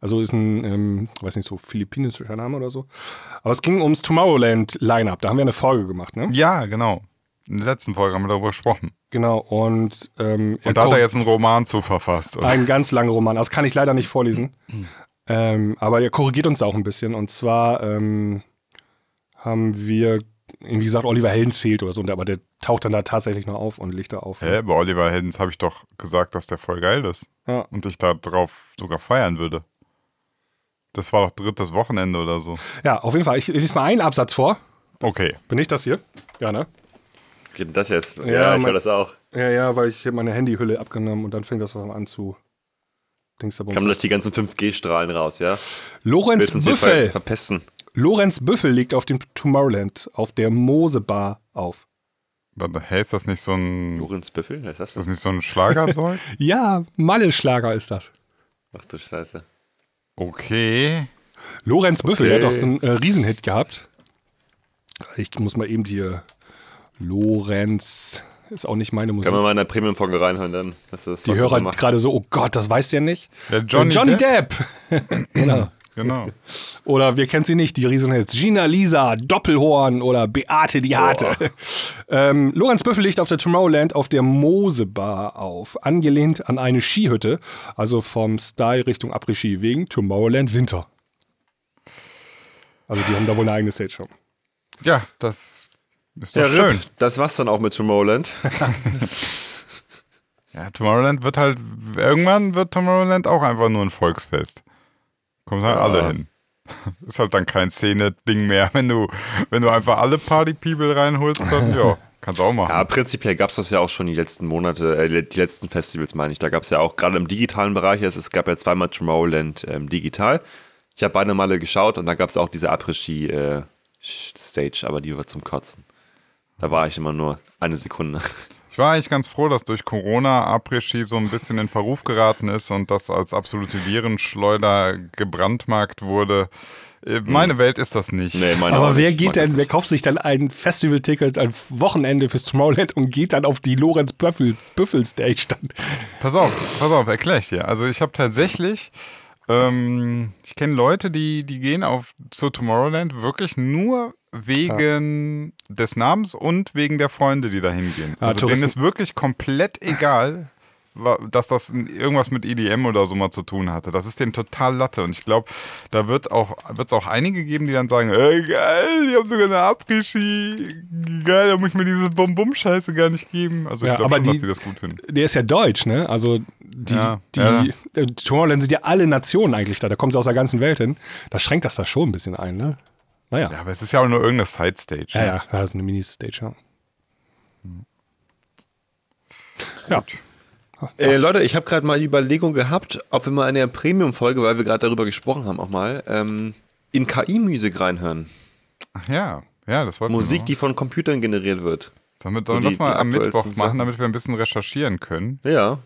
Also ist ein, ähm, weiß nicht, so philippinischer Name oder so. Aber es ging ums Tomorrowland Lineup. Da haben wir eine Folge gemacht, ne? Ja, genau. In der letzten Folge haben wir darüber gesprochen. Genau. Und, ähm, Und da hat er jetzt einen Roman zu verfasst. oder? Einen ganz langen Roman. Das kann ich leider nicht vorlesen. ähm, aber er korrigiert uns auch ein bisschen. Und zwar ähm, haben wir, wie gesagt, Oliver Heldens fehlt oder so. Und- Aber der taucht dann da tatsächlich noch auf und legt da auf. Hä, bei Oliver Heldens habe ich doch gesagt, dass der voll geil ist. Ja. Und ich da drauf sogar feiern würde. Das war doch drittes Wochenende oder so. ja, auf jeden Fall. Ich lese mal einen Absatz vor. Okay. Bin ich das hier? Ja, ne? Geht denn das jetzt? Ja, Ja, ich mein- höre das auch. Ja, ja, weil ich habe meine Handyhülle abgenommen und dann fängt das an zu. Dings da Kamen durch die ganzen 5G-Strahlen raus, ja? Lorenz hier ver Büffel. verpesten? Lorenz Büffel liegt auf dem Tomorrowland auf der Mosebar auf. Warte, hä, ist das nicht so ein. Lorenz Büffel? Was ist das Ist das nicht so ein Schlagerzeug? Ja, Malle-Schlager ist das. Ach du Scheiße. Okay. Lorenz Büffel, der hat Okay. doch so einen äh, Riesenhit gehabt. Ich muss mal eben hier. Lorenz ist auch nicht meine Musik. Können wir mal in der Premium-Folge reinhören dann? Das, Die was Hörer gerade so, oh Gott, das weiß der nicht. Der Johnny, Äh, Johnny Depp. Depp. genau. Genau. Oder wir kennen sie nicht, die Riesenhits. Gina Lisa, Doppelhorn oder Beate die Harte. Ähm, Lorenz Büffel liegt auf der Tomorrowland auf der Mosebar auf, angelehnt an eine Skihütte, also vom Style Richtung Après-Ski wegen Tomorrowland Winter. Also die haben da wohl eine eigene Stage schon. Ja, das ist doch Ja, schön. RIP. Das war's dann auch mit Tomorrowland. Ja, Tomorrowland wird halt. Irgendwann wird Tomorrowland auch einfach nur ein Volksfest. Kommen halt Ja. alle hin. Ist halt dann kein Szene-Ding mehr. Wenn du, wenn du einfach alle Party-People reinholst, dann ja, kannst du auch machen. Ja, prinzipiell gab es das ja auch schon die letzten Monate, äh, die letzten Festivals meine ich. Da gab es ja auch gerade im digitalen Bereich, es, es gab ja zweimal Tomorrowland ähm, digital. Ich habe beide Male geschaut und da gab es auch diese Après-Ski-Stage, aber die war zum Kotzen. Da war ich immer nur eine Sekunde. Ich war eigentlich ganz froh, dass durch Corona Après-Ski so ein bisschen in Verruf geraten ist und das als absolute Virenschleuder gebrandmarkt wurde. Äh, Meine Welt ist das nicht. Nee, Aber wer nicht. Geht denn, wer kauft sich dann ein Festivalticket, ein Wochenende fürs Tomorrowland und geht dann auf die Lorenz Büffel, Büffel Stage dann? Pass auf, pass auf, erkläre ich dir. Also ich habe tatsächlich, ähm, ich kenne Leute, die, die gehen auf zu Tomorrowland wirklich nur wegen des Namens und wegen der Freunde, die da hingehen. Ah, Also denen Touristen. ist wirklich komplett egal, dass das irgendwas mit EDM oder so mal zu tun hatte. Das ist denen total Latte. Und ich glaube, da wird auch es auch einige geben, die dann sagen, ey, geil, die haben sogar eine Après-Ski. Geil, da muss ich mir diese Bum-Bum-Scheiße gar nicht geben. Also ich Ja, glaube schon, die- dass sie das gut finden. Der ist ja deutsch, ne? Also die, Ja, die ja. Äh, Tomorrowland sind ja alle Nationen eigentlich da. Da kommen sie aus der ganzen Welt hin. Da schränkt das da schon ein bisschen ein, ne? Naja. Ja, aber es ist ja auch nur irgendeine Side-Stage. Ja, ne? ja, da ist eine Mini-Stage, ja. Ja, Äh, Leute, ich habe gerade mal die Überlegung gehabt, ob wir mal in der Premium-Folge, weil wir gerade darüber gesprochen haben, auch mal ähm, in KI-Musik reinhören. Ach ja, ja, das wollten Musik, wir die von Computern generiert wird. so sollen wir die- das mal die am Mittwoch machen, Sachen. damit wir ein bisschen recherchieren können. Ja.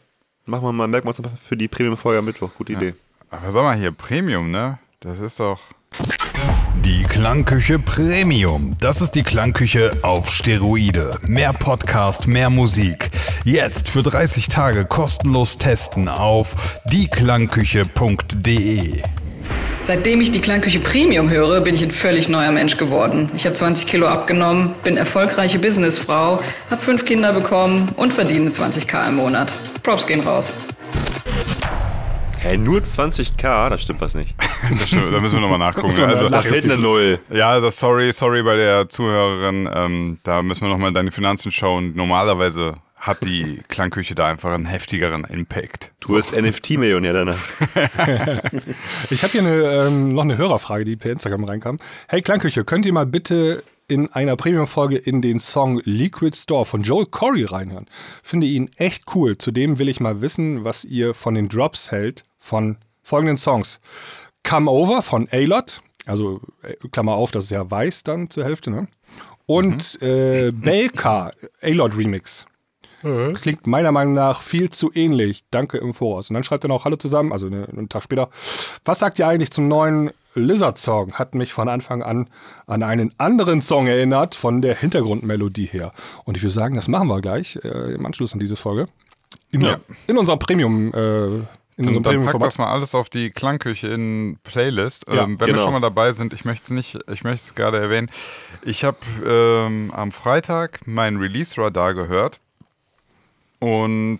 Machen wir mal, merken wir uns einfach für die Premium-Folge am Mittwoch. Gute Idee. Aber sag mal hier, Premium, ne? Das ist doch. Die Klangküche Premium. Das ist die Klangküche auf Steroide. Mehr Podcast, mehr Musik. Jetzt für 30 Tage kostenlos testen auf dieklangküche.de. Seitdem ich die Klangküche Premium höre, bin ich ein völlig neuer Mensch geworden. Ich habe 20 Kilo abgenommen, bin erfolgreiche Businessfrau, habe fünf Kinder bekommen und verdiene 20k im Monat. Props gehen raus. Hä, nur 20k? Da stimmt was nicht. Das stimmt, da müssen wir nochmal nachgucken. Wir Also, Da fehlt eine Null. ja, das sorry, sorry bei der Zuhörerin. Ähm, da müssen wir nochmal in deine Finanzen schauen. Normalerweise hat die Klangküche da einfach einen heftigeren Impact. Du bist NFT-Millionär danach. Ich habe hier eine, ähm, noch eine Hörerfrage, die per Instagram reinkam. Hey Klangküche, könnt ihr mal bitte in einer Premium-Folge in den Song Liquid Store von Joel Corey reinhören? Finde ihn echt cool. Zudem will ich mal wissen, was ihr von den Drops hält von folgenden Songs. Come Over von A-Lot, also äh, Klammer auf, das ist ja weiß dann zur Hälfte, ne? Und äh, Belka, A-Lot Remix. Klingt meiner Meinung nach viel zu ähnlich. Danke im Voraus. Und dann schreibt er noch Hallo zusammen, also ne, einen Tag später. Was sagt ihr eigentlich zum neuen Lizard-Song? Hat mich von Anfang an an einen anderen Song erinnert, von der Hintergrundmelodie her. Und ich würde sagen, das machen wir gleich äh, im Anschluss an diese Folge. In, Ja. in unserer Premium, äh, in Dann, unserem dann pack Premium-Format. das mal alles auf die Klangküche in Playlist. Ja, ähm, wenn wir genau. schon mal dabei sind, ich möchte es nicht, ich möchte es gerade erwähnen. Ich habe ähm, am Freitag mein Release-Radar gehört und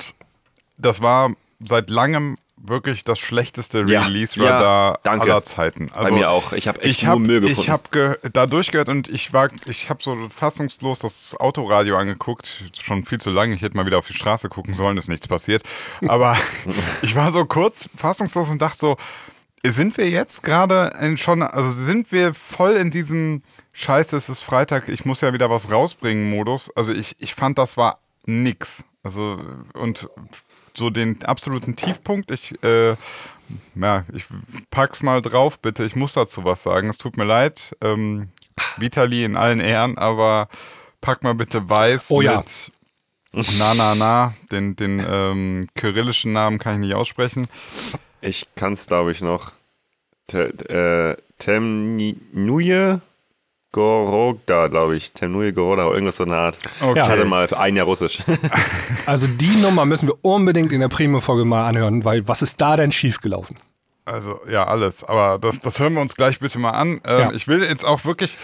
das war seit langem wirklich das schlechteste Ja, Release-Radar ja, danke. aller Zeiten. Also, Bei mir auch. Ich habe echt ich nur habe Müll gefunden. ich hab ge da durchgehört und ich war ich habe so fassungslos das Autoradio angeguckt, schon viel zu lange. Ich hätte mal wieder auf die Straße gucken sollen, ist nichts passiert. Aber ich war so kurz fassungslos und dachte so, sind wir jetzt gerade schon also sind wir voll in diesem Scheiße, es ist Freitag, ich muss ja wieder was rausbringen Modus. Also ich ich fand das war nix. Also und so den absoluten Tiefpunkt. Ich, äh, ja, ich pack's mal drauf, bitte. Ich muss dazu was sagen. Es tut mir leid. Ähm, Vitali in allen Ehren, aber pack mal bitte weiß Oh ja. mit Na Na Na. Den, den ähm, kyrillischen Namen kann ich nicht aussprechen. Ich kann es, glaube ich, noch. Te, äh, Temnuje Gorogda, glaube ich. Temnuje Goroda, irgendwas so eine Art. Okay. Ich hatte mal für ein Jahr Russisch. Also die Nummer müssen wir unbedingt in der Premium-Folge mal anhören, weil was ist da denn schiefgelaufen? Also ja, alles. Aber das, das hören wir uns gleich bitte mal an. Ähm, Ja. Ich will jetzt auch wirklich,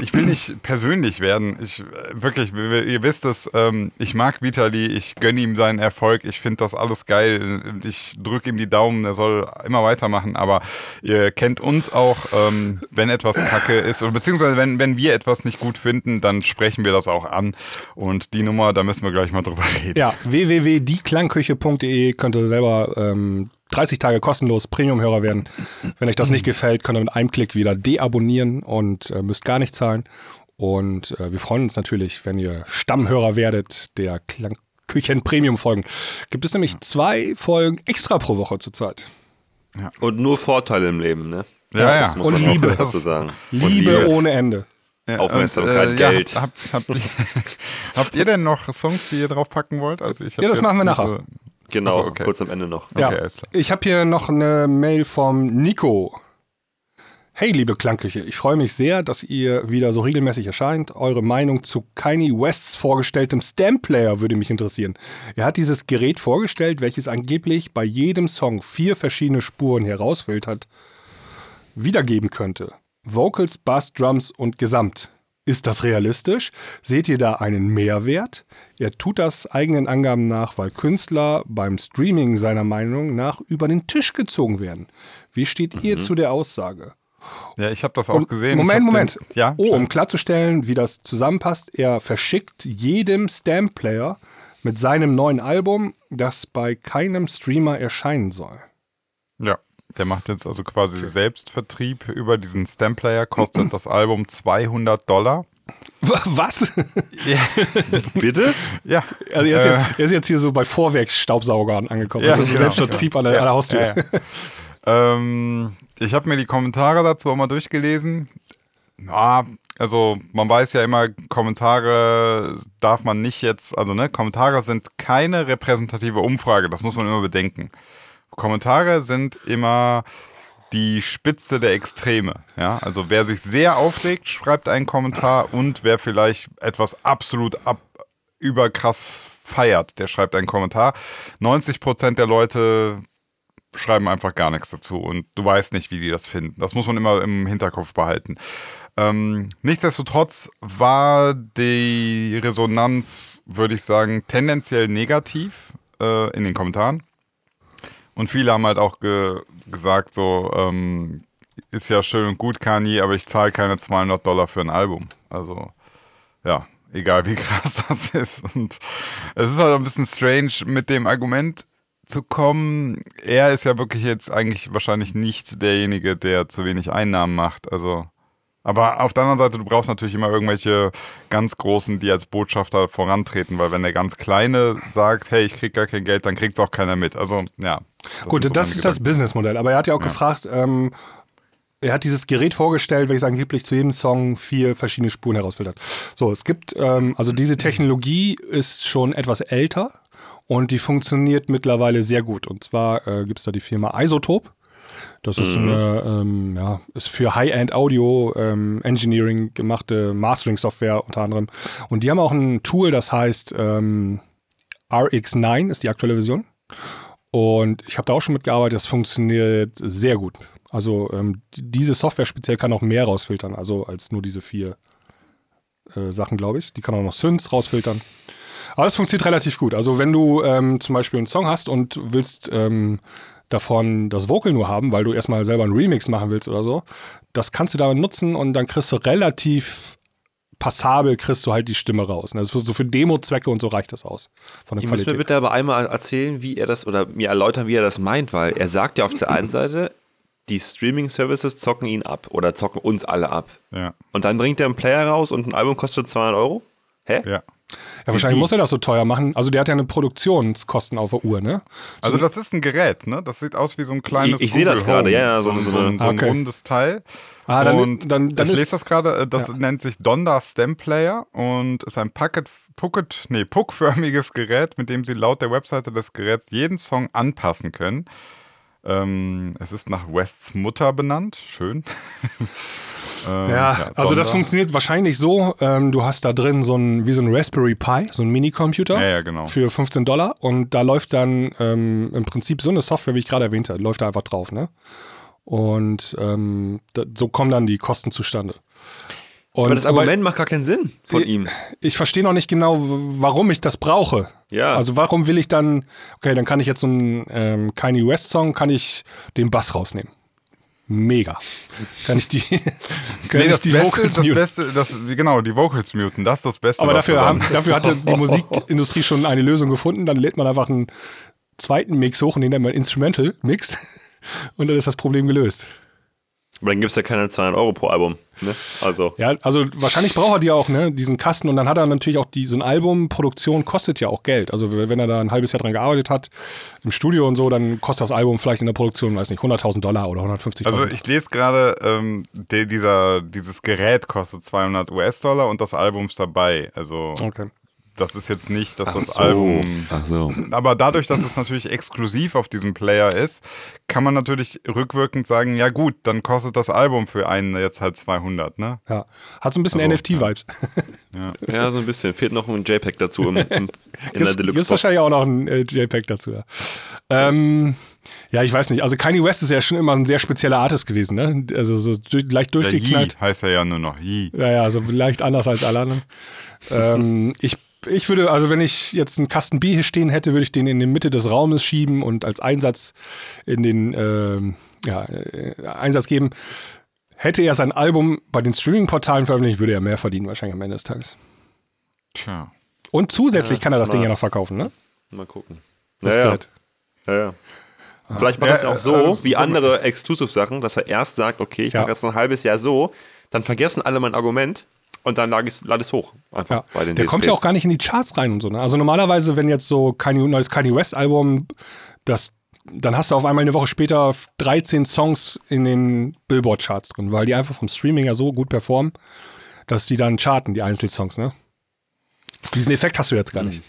ich will nicht persönlich werden. Ich äh, wirklich, wir- ihr wisst es, ähm, ich mag Vitali, ich gönne ihm seinen Erfolg, ich finde das alles geil. Ich drücke ihm die Daumen, er soll immer weitermachen. Aber ihr kennt uns auch, ähm, wenn etwas Kacke ist, oder beziehungsweise wenn, wenn wir etwas nicht gut finden, dann sprechen wir das auch an. Und die Nummer, da müssen wir gleich mal drüber reden. Ja, www.dieklangküche.de könnt ihr selber ähm, 30 Tage kostenlos Premium-Hörer werden. Wenn euch das nicht gefällt, könnt ihr mit einem Klick wieder deabonnieren und äh, müsst gar nicht zahlen. Und äh, wir freuen uns natürlich, wenn ihr Stammhörer werdet der Klangküchen Premium-Folgen. Gibt es nämlich zwei Folgen extra pro Woche zurzeit. Und nur Vorteile im Leben, ne? Ja, ja. Das muss Und man auch Liebe. dazu sagen. Und Liebe, ohne Ende. Ja, Aufmerksamkeit, und, Geld. Ja, habt, habt, habt, habt ihr denn noch Songs, die ihr draufpacken wollt? Also ich Ja, das jetzt machen wir diese- nachher. Genau, Ach so, okay. kurz am Ende noch. Okay, Ja, alles klar. ich habe hier noch eine Mail vom Nico. Hey, liebe Klangküche, ich freue mich sehr, dass ihr wieder so regelmäßig erscheint. Eure Meinung zu Kanye Wests vorgestelltem Stamp-Player würde mich interessieren. Er hat dieses Gerät vorgestellt, welches angeblich bei jedem Song vier verschiedene Spuren herausfiltert, wiedergeben könnte. Vocals, Bass, Drums und Gesamt. Ist das realistisch? Seht ihr da einen Mehrwert? Er tut das eigenen Angaben nach, weil Künstler beim Streaming seiner Meinung nach über den Tisch gezogen werden. Wie steht ihr zu der Aussage? Ja, ich habe das auch Und- gesehen. Moment, Moment. Den, ja, oh, um klarzustellen, wie das zusammenpasst, er verschickt jedem Stamp-Player mit seinem neuen Album, das bei keinem Streamer erscheinen soll. ja, der macht jetzt also quasi Selbstvertrieb über diesen Stamp-Player, kostet das Album 200 Dollar. Was? Bitte? Ja, Also er, ist Äh, jetzt, er ist jetzt hier so bei Vorwerksstaubsaugern angekommen. Ja, das ist genau, Selbstvertrieb an, der, an der Haustür. Ja, ja. ähm, ich habe mir die Kommentare dazu auch mal durchgelesen. Ja, also man weiß ja immer, Kommentare darf man nicht jetzt, also ne, Kommentare sind keine repräsentative Umfrage, das muss man immer bedenken. Kommentare sind immer die Spitze der Extreme. Ja, also wer sich sehr aufregt, schreibt einen Kommentar und wer vielleicht etwas absolut ab, überkrass feiert, der schreibt einen Kommentar. 90 Prozent der Leute schreiben einfach gar nichts dazu und du weißt nicht, wie die das finden. Das muss man immer im Hinterkopf behalten. Ähm, nichtsdestotrotz war die Resonanz, würde ich sagen, tendenziell negativ äh, in den Kommentaren. Und viele haben halt auch ge gesagt, so, ähm, ist ja schön und gut, Kanye, aber ich zahle keine 200 Dollar für ein Album. Also, ja, egal wie krass das ist. Und es ist halt ein bisschen strange mit dem Argument zu kommen. Er ist ja wirklich jetzt eigentlich wahrscheinlich nicht derjenige, der zu wenig Einnahmen macht. Also, aber auf der anderen Seite, du brauchst natürlich immer irgendwelche ganz Großen, die als Botschafter vorantreten, weil wenn der ganz Kleine sagt, hey, ich krieg gar kein Geld, dann kriegt es auch keiner mit. Also, ja. Das Gut, so das ist das Businessmodell. Aber er hat ja auch ja. gefragt, ähm, er hat dieses Gerät vorgestellt, welches angeblich zu jedem Song vier verschiedene Spuren herausfiltert. So, es gibt, ähm, also diese Technologie ist schon etwas älter und die funktioniert mittlerweile sehr gut. Und zwar äh, gibt es da die Firma Isotope. Das ist mhm. eine, ähm, ja, ist für High-End Audio ähm, Engineering gemachte Mastering-Software unter anderem. Und die haben auch ein Tool, das heißt ähm, RX9 ist die aktuelle Version. Und ich habe da auch schon mitgearbeitet, das funktioniert sehr gut. Also ähm, diese Software speziell kann auch mehr rausfiltern, also als nur diese vier äh, Sachen, glaube ich. Die kann auch noch Synths rausfiltern. Aber es funktioniert relativ gut. Also wenn du ähm, zum Beispiel einen Song hast und willst ähm, davon das Vocal nur haben, weil du erstmal selber einen Remix machen willst oder so, das kannst du da nutzen und dann kriegst du relativ passabel kriegst du halt die Stimme raus. Also so für Demo-Zwecke und so reicht das aus. Von der Ihr müsst mir bitte aber einmal erzählen, wie er das oder mir erläutern, wie er das meint, weil er sagt ja auf der einen Seite, die Streaming-Services zocken ihn ab oder zocken uns alle ab. Ja. Und dann bringt er einen Player raus und ein Album kostet 200 Euro? Hä? Ja. Ja, wahrscheinlich Wie? muss er das so teuer machen. Also der hat ja eine Produktionskosten auf der Uhr, ne? So also das ist ein Gerät, ne? Das sieht aus wie so ein kleines Ich, ich sehe das gerade, ja, ja, so, so, so, ein, so ein okay. rundes Teil. Ah, dann, und dann, dann ich lese das gerade, äh, das ja. nennt sich Donda Stem Player und ist ein Packet, Pucket, nee, puckförmiges Gerät, mit dem Sie laut der Webseite des Geräts jeden Song anpassen können. Ähm, es ist nach Wests Mutter benannt. Schön. Ähm, ja, ja, also das funktioniert wahrscheinlich so, ähm, du hast da drin so ein, wie so ein Raspberry Pi, so ein Minicomputer ja, ja, genau. für 15 Dollar und da läuft dann ähm, im Prinzip so eine Software, wie ich gerade erwähnt habe, läuft da einfach drauf, ne? Und ähm, da, so kommen dann die Kosten zustande. Und, aber das Argument aber, macht gar keinen Sinn von ich, ihm. Ich verstehe noch nicht genau, warum ich das brauche. Ja. Also warum will ich dann, okay, dann kann ich jetzt so einen ähm, Kanye West Song, kann ich den Bass rausnehmen mega. Kann ich die, kann nee, das die Beste, Vocals das Beste, das, genau, die Vocals muten, das ist das Beste. Aber dafür, haben, dafür hatte die Musikindustrie schon eine Lösung gefunden. Dann lädt man einfach einen zweiten Mix hoch und den nennt man Instrumental Mix. Und dann ist das Problem gelöst. Aber dann gibt es ja keine 200 Euro pro Album. Ne? Also. Ja, also wahrscheinlich braucht er die auch, ne, diesen Kasten. Und dann hat er natürlich auch die, so ein Album, Produktion kostet ja auch Geld. Also wenn er da ein halbes Jahr dran gearbeitet hat, im Studio und so, dann kostet das Album vielleicht in der Produktion, weiß nicht, 100.000 Dollar oder 150.000. Also ich lese gerade, ähm, dieser, dieses Gerät kostet 200 US-Dollar und das Album ist dabei. Also okay. Das ist jetzt nicht, dass Ach das so. Album. Ach so. Aber dadurch, dass es natürlich exklusiv auf diesem Player ist, kann man natürlich rückwirkend sagen: Ja, gut, dann kostet das Album für einen jetzt halt 200, ne? Ja. Hat so ein bisschen also, NFT-Vibes. Ja. ja. so ein bisschen. Fehlt noch ein JPEG dazu im, im, in der Deluxe. Gibt wahrscheinlich auch noch ein äh, JPEG dazu, ja. Ähm. Ja, ich weiß nicht. Also Kanye West ist ja schon immer ein sehr spezieller Artist gewesen, ne? Also so leicht durchgeknallt. Ja, heißt er ja nur noch Yee. Ja, ja, also leicht anders als alle anderen. ähm, ich ich würde, also wenn ich jetzt einen Kasten Bier hier stehen hätte, würde ich den in die Mitte des Raumes schieben und als Einsatz in den äh, ja, äh, Einsatz geben. Hätte er sein Album bei den Streaming-Portalen veröffentlicht, würde er mehr verdienen, wahrscheinlich am Ende des Tages. Tja. Und zusätzlich ja, kann er das Ding ja noch verkaufen, ne? Mal gucken. Das ja, ja. ja, ja. Vielleicht macht er es auch so, also, wie andere Exclusive-Sachen, dass er erst sagt, okay, ich mache jetzt ein halbes Jahr so, dann vergessen alle mein Argument und dann lade ich es hoch. Einfach ja. bei den Der DSPs. kommt ja auch gar nicht in die Charts rein und so. Ne? Also normalerweise, wenn jetzt so kein neues Kanye West Album, das, dann hast du auf einmal eine Woche später 13 Songs in den Billboard Charts drin, weil die einfach vom Streaming ja so gut performen, dass sie dann charten, die Einzelsongs. Ne? Diesen Effekt hast du jetzt gar nicht.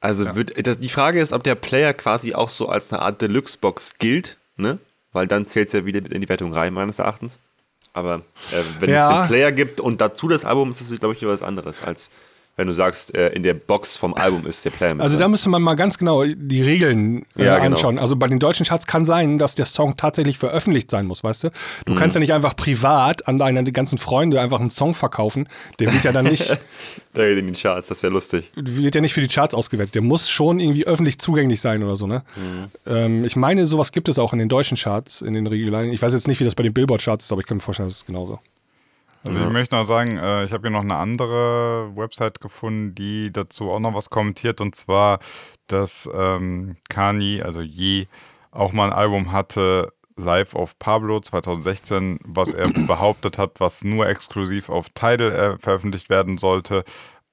Also ja. wird, das, die Frage ist, ob der Player quasi auch so als eine Art Deluxe-Box gilt, ne? Weil dann zählt es ja wieder in die Wertung rein, meines Erachtens. Aber äh, wenn ja. es den Player gibt und dazu das Album, ist es, glaube ich, was anderes, als wenn du sagst, äh, in der Box vom Album ist der Player mit Also da müsste man mal ganz genau die Regeln äh, Ja, genau. anschauen. Also bei den deutschen Charts kann sein, dass der Song tatsächlich veröffentlicht sein muss, weißt du? Du Mhm. kannst ja nicht einfach privat an deine ganzen Freunde einfach einen Song verkaufen. Der wird ja dann nicht, Da in den Charts, das wäre lustig. wird ja nicht für die Charts ausgewertet. Der muss schon irgendwie öffentlich zugänglich sein oder so, ne? Mhm. Ähm, ich meine, sowas gibt es auch in den deutschen Charts, in den regulären. Ich weiß jetzt nicht, wie das bei den Billboard-Charts ist, aber ich kann mir vorstellen, das ist genauso. Also ich möchte noch sagen, äh, ich habe hier noch eine andere Website gefunden, die dazu auch noch was kommentiert und zwar, dass ähm, Kanye, also Ye, auch mal ein Album hatte, Live of Pablo 2016, was er behauptet hat, was nur exklusiv auf Tidal äh, veröffentlicht werden sollte.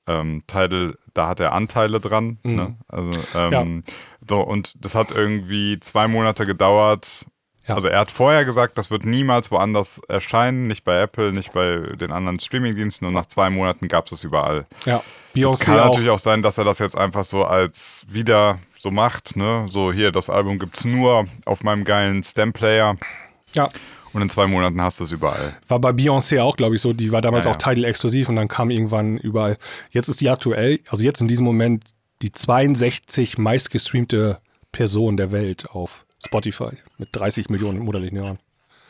Ähm, Tidal, da hat er Anteile dran. Ne? Also, ähm, so, und das hat irgendwie zwei Monate gedauert. Ja. Also er hat vorher gesagt, das wird niemals woanders erscheinen, nicht bei Apple, nicht bei den anderen Streamingdiensten und nach zwei Monaten gab es es überall. Ja. Es kann auch. natürlich auch sein, dass er das jetzt einfach so als wieder so macht, ne? So hier, das Album gibt's nur auf meinem geilen Stem-Player Ja. und in zwei Monaten hast du es überall. War bei Beyoncé auch, glaube ich, so. Die war damals Ja, auch ja. Tidal exklusiv und dann kam irgendwann überall. Jetzt ist die aktuell, also jetzt in diesem Moment, die 62 meistgestreamte Person der Welt auf Spotify mit 30 Millionen monatlichen Jahren.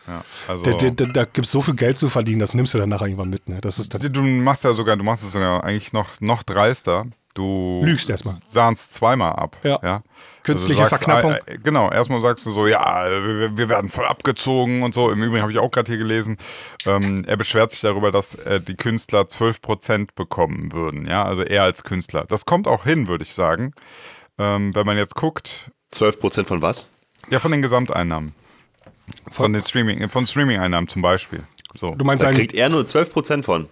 Ja, also Da, da, da, da gibt es so viel Geld zu verdienen, das nimmst du dann nachher irgendwann mit. Ne? Das ist dann, du machst ja sogar, du machst es sogar eigentlich noch, noch dreister. Du Lügst erstmal. sahnst zweimal ab. Ja. ja? Künstliche Also Verknappung. äh, äh, genau, erstmal sagst du so, ja, wir, wir werden voll abgezogen und so. Im Übrigen habe ich auch gerade hier gelesen, ähm, er beschwert sich darüber, dass äh, die Künstler 12% bekommen würden. Ja, also er als Künstler. Das kommt auch hin, würde ich sagen. Ähm, wenn man jetzt guckt, 12% von was? Ja, von den Gesamteinnahmen. Von den Streaming, von Streaming-Einnahmen zum Beispiel. So. du meinst Da kriegt er nur 12% von.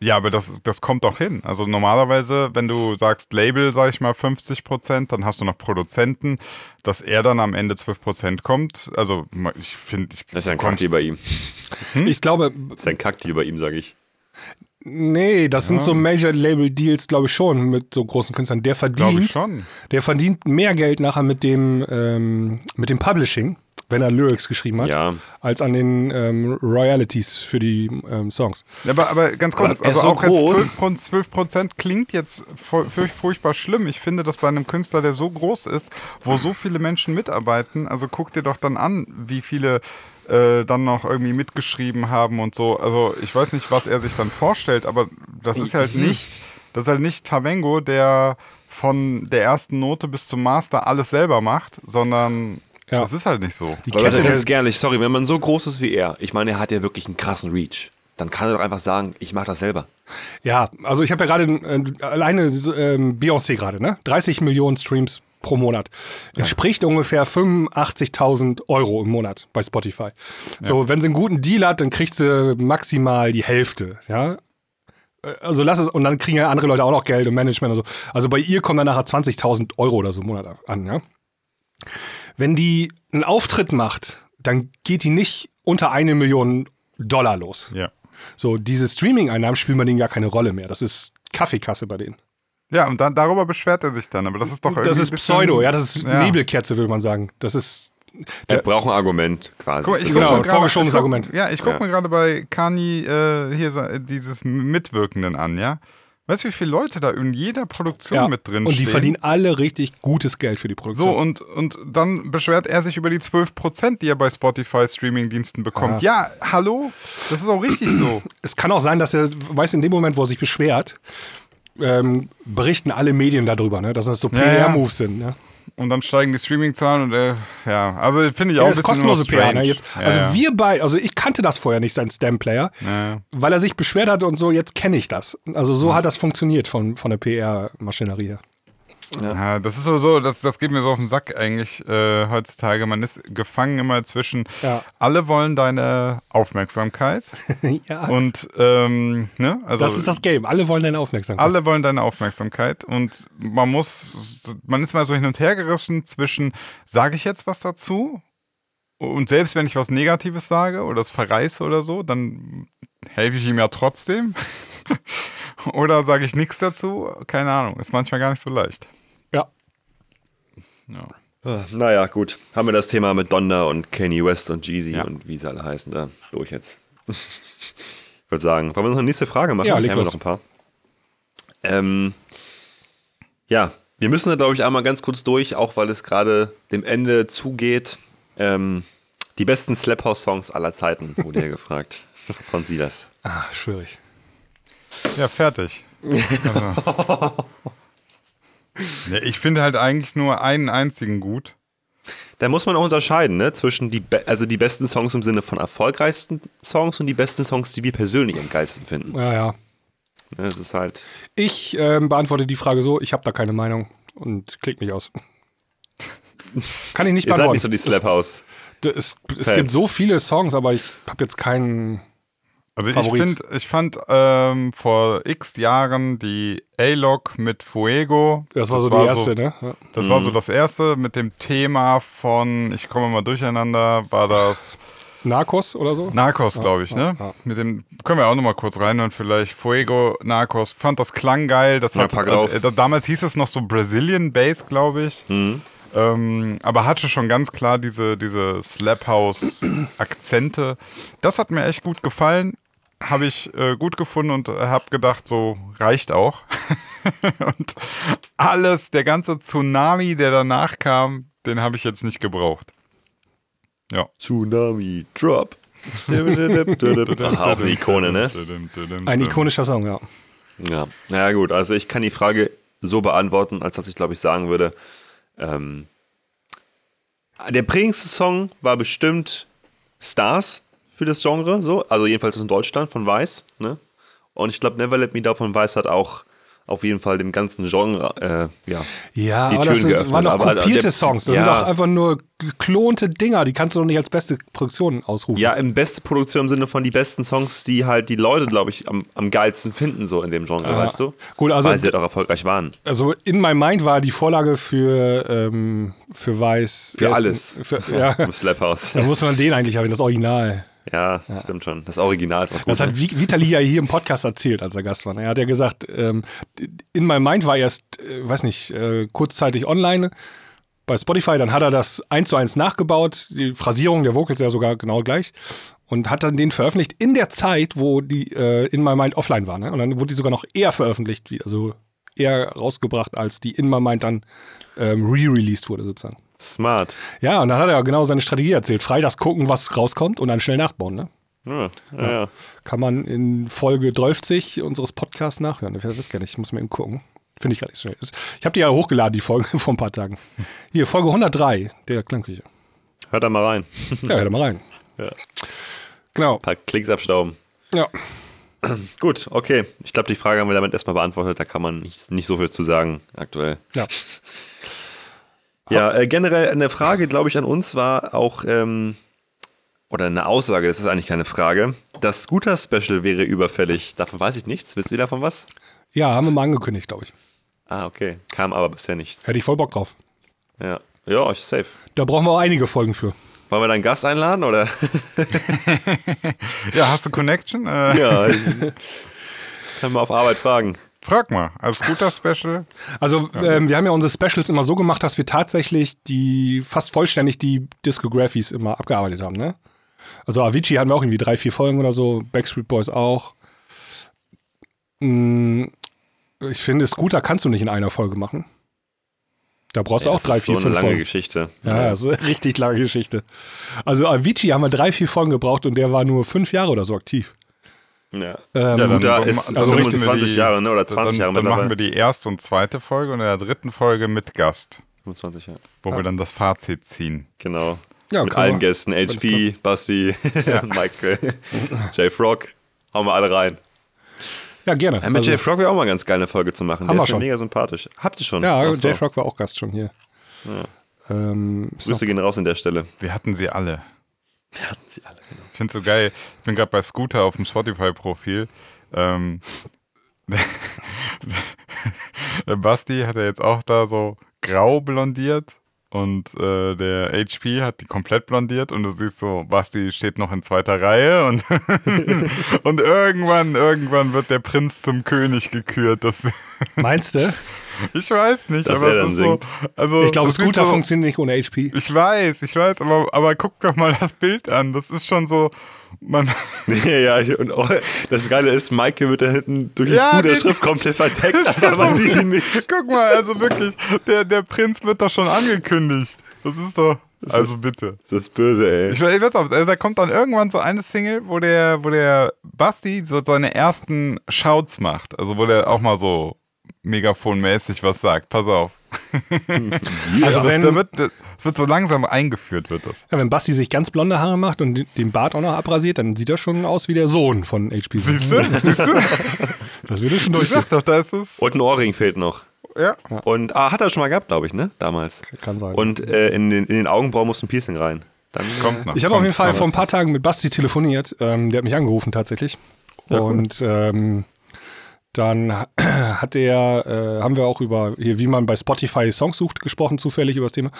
Ja, aber das, das kommt doch hin. Also normalerweise, wenn du sagst Label, sag ich mal 50 Prozent, dann hast du noch Produzenten, dass er dann am Ende 12 Prozent kommt. Also ich finde, ich Das ist ja ein Kackdeal bei ihm. ich glaube, Das ist ein Kackdeal bei ihm, sage ich. Nee, das sind so Major-Label-Deals, glaube ich schon, mit so großen Künstlern. Der glaube verdient, ich schon. der verdient mehr Geld nachher mit dem, ähm, mit dem Publishing, wenn er Lyrics geschrieben hat, Ja. als an den ähm, Royalties für die ähm, Songs. Ja, aber, aber ganz kurz, Aber er also so auch jetzt groß. 12, 12 Prozent klingt jetzt fu- fu- furchtbar schlimm. Ich finde, dass bei einem Künstler, der so groß ist, wo so viele Menschen mitarbeiten, also guck dir doch dann an, wie viele äh, dann noch irgendwie mitgeschrieben haben und so. Also ich weiß nicht, was er sich dann vorstellt, aber das ist halt nicht, das ist halt nicht Tavengo, der von der ersten Note bis zum Master alles selber macht, sondern Ja. das ist halt nicht so. Die Leute, Kette ganz ehrlich, sorry, wenn man so groß ist wie er, ich meine, er hat ja wirklich einen krassen Reach. Dann kann er doch einfach sagen, ich mache das selber. ja, also ich habe ja gerade äh, alleine ähm, Beyoncé gerade, ne? 30 Millionen Streams pro Monat. Entspricht ungefähr 85.000 Euro im Monat bei Spotify. So, wenn sie einen guten Deal hat, dann kriegt sie maximal die Hälfte, ja? Äh, Also lass es, und dann kriegen ja andere Leute auch noch Geld und Management und so. Also bei ihr kommen dann nachher 20.000 Euro oder so im Monat an, ja? Wenn die einen Auftritt macht, dann geht die nicht unter eine Million Dollar los. Ja. So, diese Streaming-Einnahmen spielen bei denen gar keine Rolle mehr. Das ist Kaffeekasse bei denen. Ja, und dann, darüber beschwert er sich dann, aber das ist doch irgendwie Das ist ein bisschen- Pseudo, ja, das ist Ja. Nebelkerze, würde man sagen. Das ist, Er braucht ein Argument quasi. Guck mal, ich Genau, guck gerade- vorgeschobenes ich guck- Argument. Ja, ich gucke Ja. mir gerade bei Kani äh, hier dieses Mitwirkenden an, ja. Weißt du, wie viele Leute da in jeder Produktion ja. mit drin Und die stehen? verdienen alle richtig gutes Geld für die so, Produktion. und, und dann beschwert er sich über die 12%, die er bei Spotify Streamingdiensten bekommt. Ja, hallo? Das ist auch richtig so. es kann auch sein, dass er, weißt du, in dem Moment, wo er sich beschwert, ähm, berichten alle Medien darüber, ne? dass das so Ja, ja. PR-Moves sind. Ne? Und dann steigen die Streamingzahlen und äh, ja, also finde ich auch Ja, ein das ist bisschen kostenlose PR. Ne? Jetzt, Ja, also ja. wir beide, also ich kannte das vorher nicht, sein Stem-Player, Ja. weil er sich beschwert hat und so, jetzt kenne ich das. Also so hat das funktioniert von, von der PR-Maschinerie her. Ja, das ist so, so das, das geht mir so auf den Sack eigentlich äh, heutzutage. Man ist gefangen immer zwischen, Ja. alle wollen deine Aufmerksamkeit ja. und, ähm, ne, also das ist das Game. Alle wollen deine Aufmerksamkeit. alle wollen deine Aufmerksamkeit und man muss, man ist mal so hin und her gerissen zwischen, sage ich jetzt was dazu? Und selbst wenn ich was Negatives sage oder es verreiße oder so, dann helfe ich ihm ja trotzdem. oder sage ich nichts dazu? Keine Ahnung, ist manchmal gar nicht so leicht. Ja. Ja. Naja, gut. Haben wir das Thema mit Donda und Kanye West und Jeezy Ja. und wie sie alle heißen da durch jetzt. Ich würde sagen, wollen wir noch eine nächste Frage machen? Ja, leg Haben wir noch ein paar. Ähm, ja, wir müssen da, glaube ich, einmal ganz kurz durch, auch weil es gerade dem Ende zugeht. Ähm, die besten Slap House Songs aller Zeiten, wurde ja gefragt. Von Silas. Ah, schwierig. Ja, fertig. Also. Nee, ich finde halt eigentlich nur einen einzigen gut. Da muss man auch unterscheiden, ne? Zwischen die, be also die besten Songs im Sinne von erfolgreichsten Songs und die besten Songs, die wir persönlich am geilsten finden. Ja, ja. Ne, Es ist halt. Ich ähm, beantworte die Frage so, ich habe da keine Meinung und klick mich aus. Kann ich nicht Ihr seid beantworten. nicht so die Slap House. Es, es, es gibt so viele Songs, aber ich habe jetzt keinen. Also ich, Favorit. find, ich fand ähm, vor x Jahren die A-Log mit Fuego. Das war so die erste, ne? Ja. Das war so das erste mit dem Thema von, ich komme mal durcheinander, war das Narcos oder so? Narcos, glaube ich, ja, ne? ja. Mit dem können wir auch noch mal kurz reinhören, vielleicht Fuego, Narcos. Fand das klang geil. Das Ja, hat, als, äh, damals hieß es noch so Brazilian Bass, glaube ich. Ähm, aber hatte schon ganz klar diese, diese Slap House Akzente. Das hat mir echt gut gefallen. Habe ich äh, gut gefunden und habe gedacht, so reicht auch. und alles, der ganze Tsunami, der danach kam, den habe ich jetzt nicht gebraucht. Ja. Tsunami Drop. Aha, auch eine Ikone, ne? Ein ikonischer Song, ja. Ja, naja gut, also ich kann die Frage so beantworten, als dass ich glaube ich sagen würde, ähm, der prägendste Song war bestimmt Stars für das Genre, so, also jedenfalls in Deutschland von Weiß, ne? Und ich glaube, Never Let Me Down von Weiß hat auch auf jeden Fall dem ganzen Genre, äh, ja, Ja, Die aber Türen das sind, geöffnet, waren doch aber kopierte der- Songs. Das ja. sind doch einfach nur geklonte Dinger. Die kannst du doch nicht als beste Produktion ausrufen. ja, im beste Produktion im Sinne von die besten Songs, die halt die Leute, glaube ich, am, am geilsten finden, so in dem Genre, Ja. weißt du? Gut, also- Weil sie halt auch erfolgreich waren. Also in my mind war die Vorlage für, ähm, für Weiß. Für erst- alles. Für, ja, Im Slap House. da muss man den eigentlich haben, das Original. Ja, stimmt schon. Das Original ist auch gut. Das hat ne? Vi- Vitali ja hier im Podcast erzählt, als er Gast war. Er hat ja gesagt, ähm, in my mind war erst, äh, weiß nicht, äh, kurzzeitig online bei Spotify, dann hat er das eins zu eins nachgebaut, die Phrasierung der Vocals ja sogar genau gleich und hat dann den veröffentlicht in der Zeit, wo die äh, In My Mind offline war. Ne? Und dann wurde die sogar noch eher veröffentlicht, also eher rausgebracht, als die In My Mind dann ähm, re-released wurde sozusagen. Smart. Ja, und dann hat er ja genau seine Strategie erzählt. Freitags gucken, was rauskommt und dann schnell nachbauen. Ne? Ja, ja, ja. Kann man in Folge 12 unseres Podcasts nachhören. Ich weiß gar nicht, ich muss mir eben gucken. Finde ich gar nicht so schnell. Ich habe die ja hochgeladen, die Folge vor ein paar Tagen. Hier, Folge 103 der Klangküche. Hört da mal rein. Ja, hör da mal rein. Ja. Genau. Ein paar Klicks abstauben. Ja. Gut, okay. Ich glaube, die Frage haben wir damit erstmal beantwortet. Da kann man nicht, nicht so viel zu sagen aktuell. ja. Ja, äh, generell eine Frage, glaube ich, an uns war auch, ähm, oder eine Aussage, das ist eigentlich keine Frage. Das Scooter-Special wäre überfällig. Davon weiß ich nichts. Wisst ihr davon was? Ja, haben wir mal angekündigt, glaube ich. Ah, okay. Kam aber bisher nichts. Hätte ich voll Bock drauf. Ja, ja ich safe. Da brauchen wir auch einige Folgen für. Wollen wir da einen Gast einladen oder? Ja, hast du Connection? Äh, ja. Können wir auf Arbeit fragen. Frag mal, als guter Special. Also, ähm, wir haben ja unsere Specials immer so gemacht, dass wir tatsächlich die fast vollständig die Discographies immer abgearbeitet haben, ne? Also Avicii hatten wir auch irgendwie drei, vier Folgen oder so, Backstreet Boys auch. Mm, Ich finde, Scooter kannst du nicht in einer Folge machen. Da brauchst du Ja, auch das drei, ist vier, so eine fünf lange Folgen. Geschichte. Ja, das ist eine richtig lange Geschichte. Also Avicii haben wir drei, vier Folgen gebraucht und der war nur fünf Jahre oder so aktiv. Ja. Ähm, Ja, dann- Scooter dann- ist also richten wir 25 die- Jahre, ne? Oder 20 dann, Jahre Dann machen wir die erste und zweite Folge und in der dritten Folge mit Gast, 25 Jahre. wo wir dann das Fazit ziehen. Genau. Ja, Mit allen wir. Gästen. HP, Basti, Michael, Jay Frog. Hauen wir alle rein. Ja, gerne. Ja, mit Also- Jay Frog wäre auch mal eine ganz geile Folge zu machen. Haben Der wir ist schon mega sympathisch. Habt ihr schon? ja, Ach so. Jay Frog war auch Gast schon hier. Ähm, ist noch- Grüße gehen raus an der Stelle. Wir hatten sie alle. Wir hatten sie alle, genau. Ich finde so geil. Ich bin gerade bei Scooter auf dem Spotify-Profil. Ähm, Basti hat ja jetzt auch da so grau blondiert und äh, der HP hat die komplett blondiert und du siehst so, Basti steht noch in zweiter Reihe und, und irgendwann, irgendwann wird der Prinz zum König gekürt. Das, Meinst du? Ich weiß nicht, Dass aber er es dann ist so. singt. Also, Ich glaube, das Scooter so, funktioniert nicht ohne HP. Ich weiß, ich weiß, aber, aber guck doch mal das Bild an. Das ist schon so, man, ja, ich- und oh, das Geile ist, Maike wird da hinten durch die Ja, die- Scooter-Schrift komplett verdeckt, Das aber ist man so sieht ihn nicht. Guck mal, also wirklich, der, der Prinz wird doch schon angekündigt. Das ist doch. Also bitte. Das ist böse, ey. Ich, weiß- ich weiß auch, also da kommt dann irgendwann so eine Single, wo der, wo der Basti so seine ersten Shouts macht. Also wo der auch mal so megafonmäßig was sagt. Pass auf. Also das, wenn, da wird, das wird so langsam eingeführt, wird das. ja, wenn Basti sich ganz blonde Haare macht und den Bart auch noch abrasiert, dann sieht er schon aus wie der Sohn von HP. Siehst du? Siehst du? Das würde schon Ich durch. sag doch, da ist es. Und ein Ohrring fehlt noch. Ja. Und ah, hat er schon mal gehabt, glaube ich, ne? Damals. Kann sein. Und äh, in, den, in den Augenbrauen muss ein Piercing rein. Dann Kommt noch. Ich habe auf jeden Fall vor ein paar Tagen mit Basti telefoniert. Ähm, der hat mich angerufen tatsächlich. Und ähm, dann hat er, äh, haben wir auch über, hier, wie man bei Spotify Songs sucht, gesprochen, zufällig über das Thema.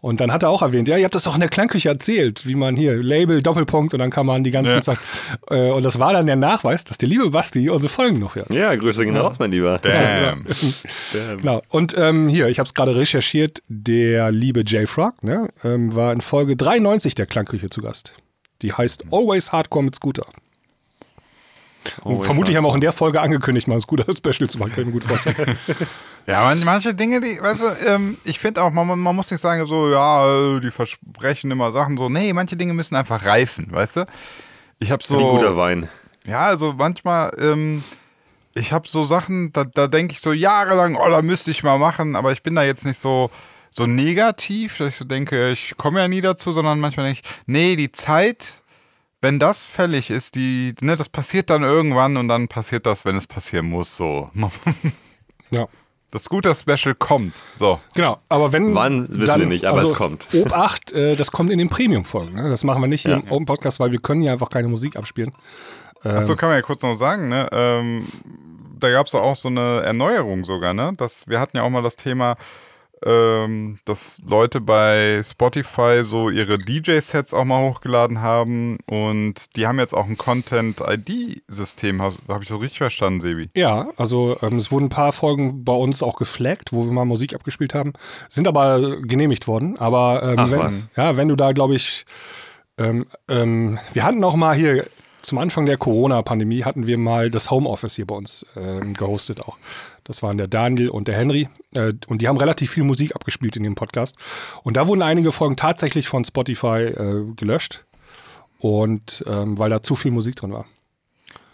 Und dann hat er auch erwähnt, ja, ihr habt das auch in der Klangküche erzählt, wie man hier Label, Doppelpunkt und dann kann man die ganzen Ja. Sachen. Äh, und das war dann der Nachweis, dass der liebe Basti unsere Folgen noch hört. Ja, Grüße gehen raus, mein Lieber. Damn. Genau. Und ähm, hier, ich habe es gerade recherchiert, der liebe Jay Frog ne, ähm, war in Folge 93 der Klangküche zu Gast. Die heißt Always Hardcore mit Scooter. Und Always vermutlich haben wir auch in der Folge angekündigt, mal ein Scooter-Special zu machen. Kann ich mir gut vorstellen. Ja, man, manche Dinge, die, weißt du, ähm, ich finde auch, man, man muss nicht sagen, so, ja, äh, die versprechen immer Sachen so. Nee, manche Dinge müssen einfach reifen, weißt du? Ich habe Wie so. guter Wein. Ja, also manchmal, ähm, ich habe so Sachen, da, da denke ich so jahrelang, oh, da müsste ich mal machen, aber ich bin da jetzt nicht so, so negativ, dass ich so denke, ich komme ja nie dazu, sondern manchmal denke ich, nee, die Zeit, wenn das fällig ist, die, ne, das passiert dann irgendwann und dann passiert das, wenn es passieren muss, so. ja. Das Scooter-Special kommt, so. Genau, aber wenn. Wann, wissen wir nicht, aber es kommt. Obacht, äh, das kommt in den Premium-Folgen. Ne? Das machen wir nicht hier Ja. im Open Podcast, weil wir können ja einfach keine Musik abspielen. Achso, kann man ja kurz noch sagen, ne? Ähm, da gab es auch so eine Erneuerung sogar, ne? Das, wir hatten ja auch mal das Thema, ähm, dass Leute bei Spotify so ihre DJ-Sets auch mal hochgeladen haben und die haben jetzt auch ein Content-ID-System. Habe hab ich das richtig verstanden, Sebi? Ja, also ähm, es wurden ein paar Folgen bei uns auch geflaggt, wo wir mal Musik abgespielt haben, sind aber genehmigt worden. Aber ähm, Ach, wenn, was. ja, wenn du da, glaube ich, ähm, ähm, wir hatten auch mal hier zum Anfang der Corona-Pandemie hatten wir mal das Homeoffice hier bei uns ähm, gehostet auch. Das waren der Daniel und der Henry äh, und die haben relativ viel Musik abgespielt in dem Podcast. Und da wurden einige Folgen tatsächlich von Spotify äh, gelöscht und ähm, weil da zu viel Musik drin war.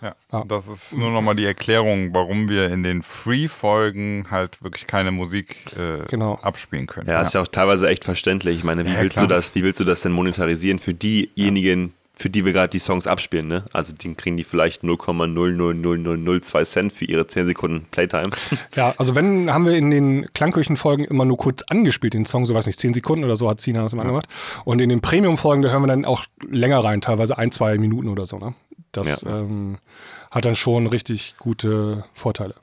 Ja. Ah. Das ist nur nochmal die Erklärung, warum wir in den Free-Folgen halt wirklich keine Musik äh, Genau. abspielen können. Ja, ist ja auch teilweise echt verständlich. Ich meine, wie Ja, willst klar. du das, wie willst du das denn monetarisieren für diejenigen, für die wir gerade die Songs abspielen, ne? Also die kriegen die vielleicht 0,00002 Cent für ihre 10 Sekunden Playtime. Ja, also wenn, haben wir in den Klangküchenfolgen immer nur kurz angespielt, den Song, so weiß nicht, 10 Sekunden oder so hat Sina das immer gemacht. Und in den Premium-Folgen, da hören wir dann auch länger rein, teilweise ein, zwei Minuten oder so, ne? Das Ja. ähm, hat dann schon richtig gute Vorteile.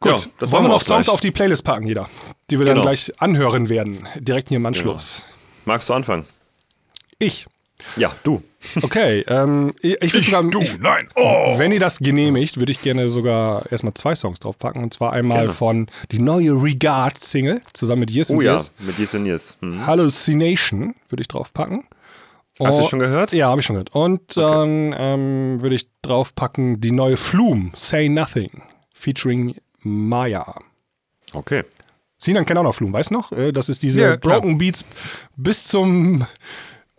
Gut, Ja, das wollen wir noch Songs gleich. auf die Playlist packen, jeder, die wir dann Genau. gleich anhören werden, direkt hier im Anschluss. Magst du anfangen? Ich. Ja, du. Okay, ähm, ich, ich würde sogar, Du, ich, nein, oh! wenn ihr das genehmigt, würde ich gerne sogar erstmal zwei Songs draufpacken. Und zwar einmal Gerne. von die neue Regard-Single zusammen mit Yes Oh and ja, Yes. mit Yes and Yes. Hm. Hallucination würde ich draufpacken. Hast Oh, du schon gehört? Ja, habe ich schon gehört. Und dann ähm, würde ich draufpacken die neue Flume, Say Nothing, featuring Maya. Okay. Sinan kennt auch noch Flume, weißt du noch? Äh, Das ist diese Ja. Broken Beats bis zum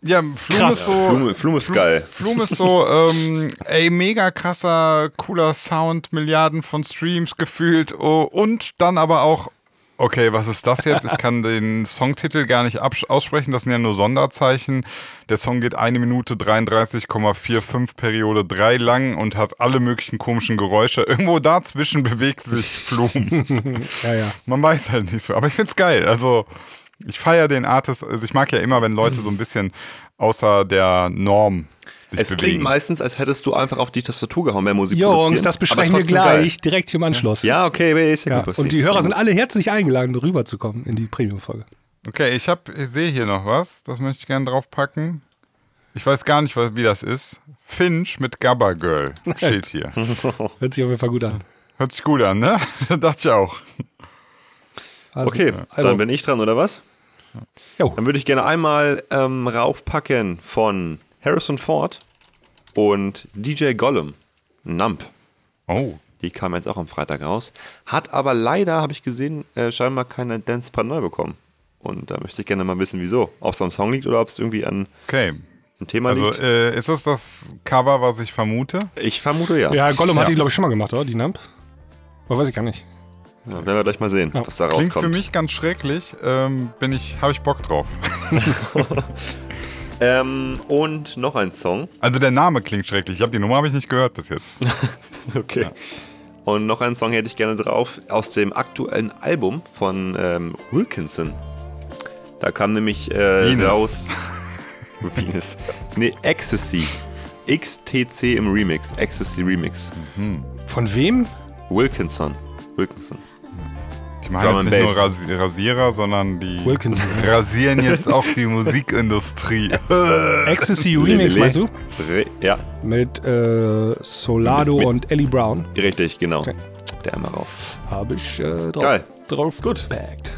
Ja, Flum Krass. ist so. Flume, Flume ist geil. Flum ist so, ähm, ey, mega krasser, cooler Sound, Milliarden von Streams gefühlt oh, und dann aber auch, okay, was ist das jetzt? Ich kann den Songtitel gar nicht aussprechen, das sind ja nur Sonderzeichen. Der Song geht eine Minute 33,45 Periode 3 lang und hat alle möglichen komischen Geräusche. Irgendwo dazwischen bewegt sich Flum. Ja, ja. Man weiß halt nicht so, aber ich find's geil. Also, ich feiere den Artist, also ich mag ja immer, wenn Leute so ein bisschen außer der Norm sich Es klingt bewegen. meistens, als hättest du einfach auf die Tastatur gehauen, mehr Musik produzieren. Jungs, das aber besprechen wir gleich, direkt hier im Anschluss. Geil. Ja, okay, ist ja, Ja, und die Hörer sind alle herzlich eingeladen, rüberzukommen in die Premium-Folge. Okay, ich hab, ich sehe hier noch was, das möchte ich gerne draufpacken. Ich weiß gar nicht, wie das ist. Finch mit Gabba Girl steht hier. Hört sich auf jeden Fall gut an. Hört sich gut an, ne? dachte ich auch. Also, Okay, also, dann bin ich dran, oder was? Jo. Dann würde ich gerne einmal ähm, raufpacken von Harrison Ford, Und DJ Gollum, Nump, Oh, die kam jetzt auch am Freitag raus. Hat aber leider, habe ich gesehen, äh, scheinbar keine Dance neu bekommen. Und da möchte ich gerne mal wissen, wieso. Ob es am Song liegt oder ob es irgendwie an okay. dem Thema Also liegt. äh, ist das das Cover, was ich vermute? Ich vermute ja. Ja, Gollum hat Ja. die, glaube ich, schon mal gemacht, oder? Die Nump? Oder weiß ich gar nicht. Ja, werden wir gleich mal sehen, Ja. was da Klingt rauskommt. für mich ganz schrecklich. Ähm, bin ich, habe ich Bock drauf. Ähm, und noch ein Song. Also der Name klingt schrecklich. Ich habe die Nummer habe ich nicht gehört bis jetzt. Okay. Und noch einen Song hätte ich gerne drauf aus dem aktuellen Album von ähm, Wilkinson. Da kam nämlich äh, Venus. raus. Venus. Nee, Ecstasy. XTC im Remix. Ecstasy Remix. Von wem? Wilkinson. Wilkinson. Die machen Drum jetzt nicht Bass. nur Rasi Rasierer, sondern die Wilkinson. rasieren jetzt auch die Musikindustrie. Ecstasy Remix, meinst du? Re ja, Mit äh, Solado Mit- mit- und Ellie Brown. richtig, genau. Okay. Der einmal rauf. Habe ich äh, drauf, Geil. drauf Gut. gepackt.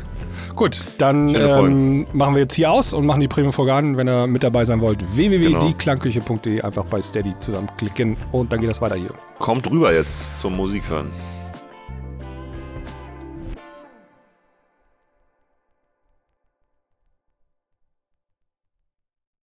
Gut, dann ähm, machen wir jetzt hier aus und machen die Premium-Folge an. Wenn ihr mit dabei sein wollt, Genau. www.dieklangküche.de einfach bei Steady zusammenklicken und dann geht das weiter hier. Kommt rüber jetzt zum Musik hören.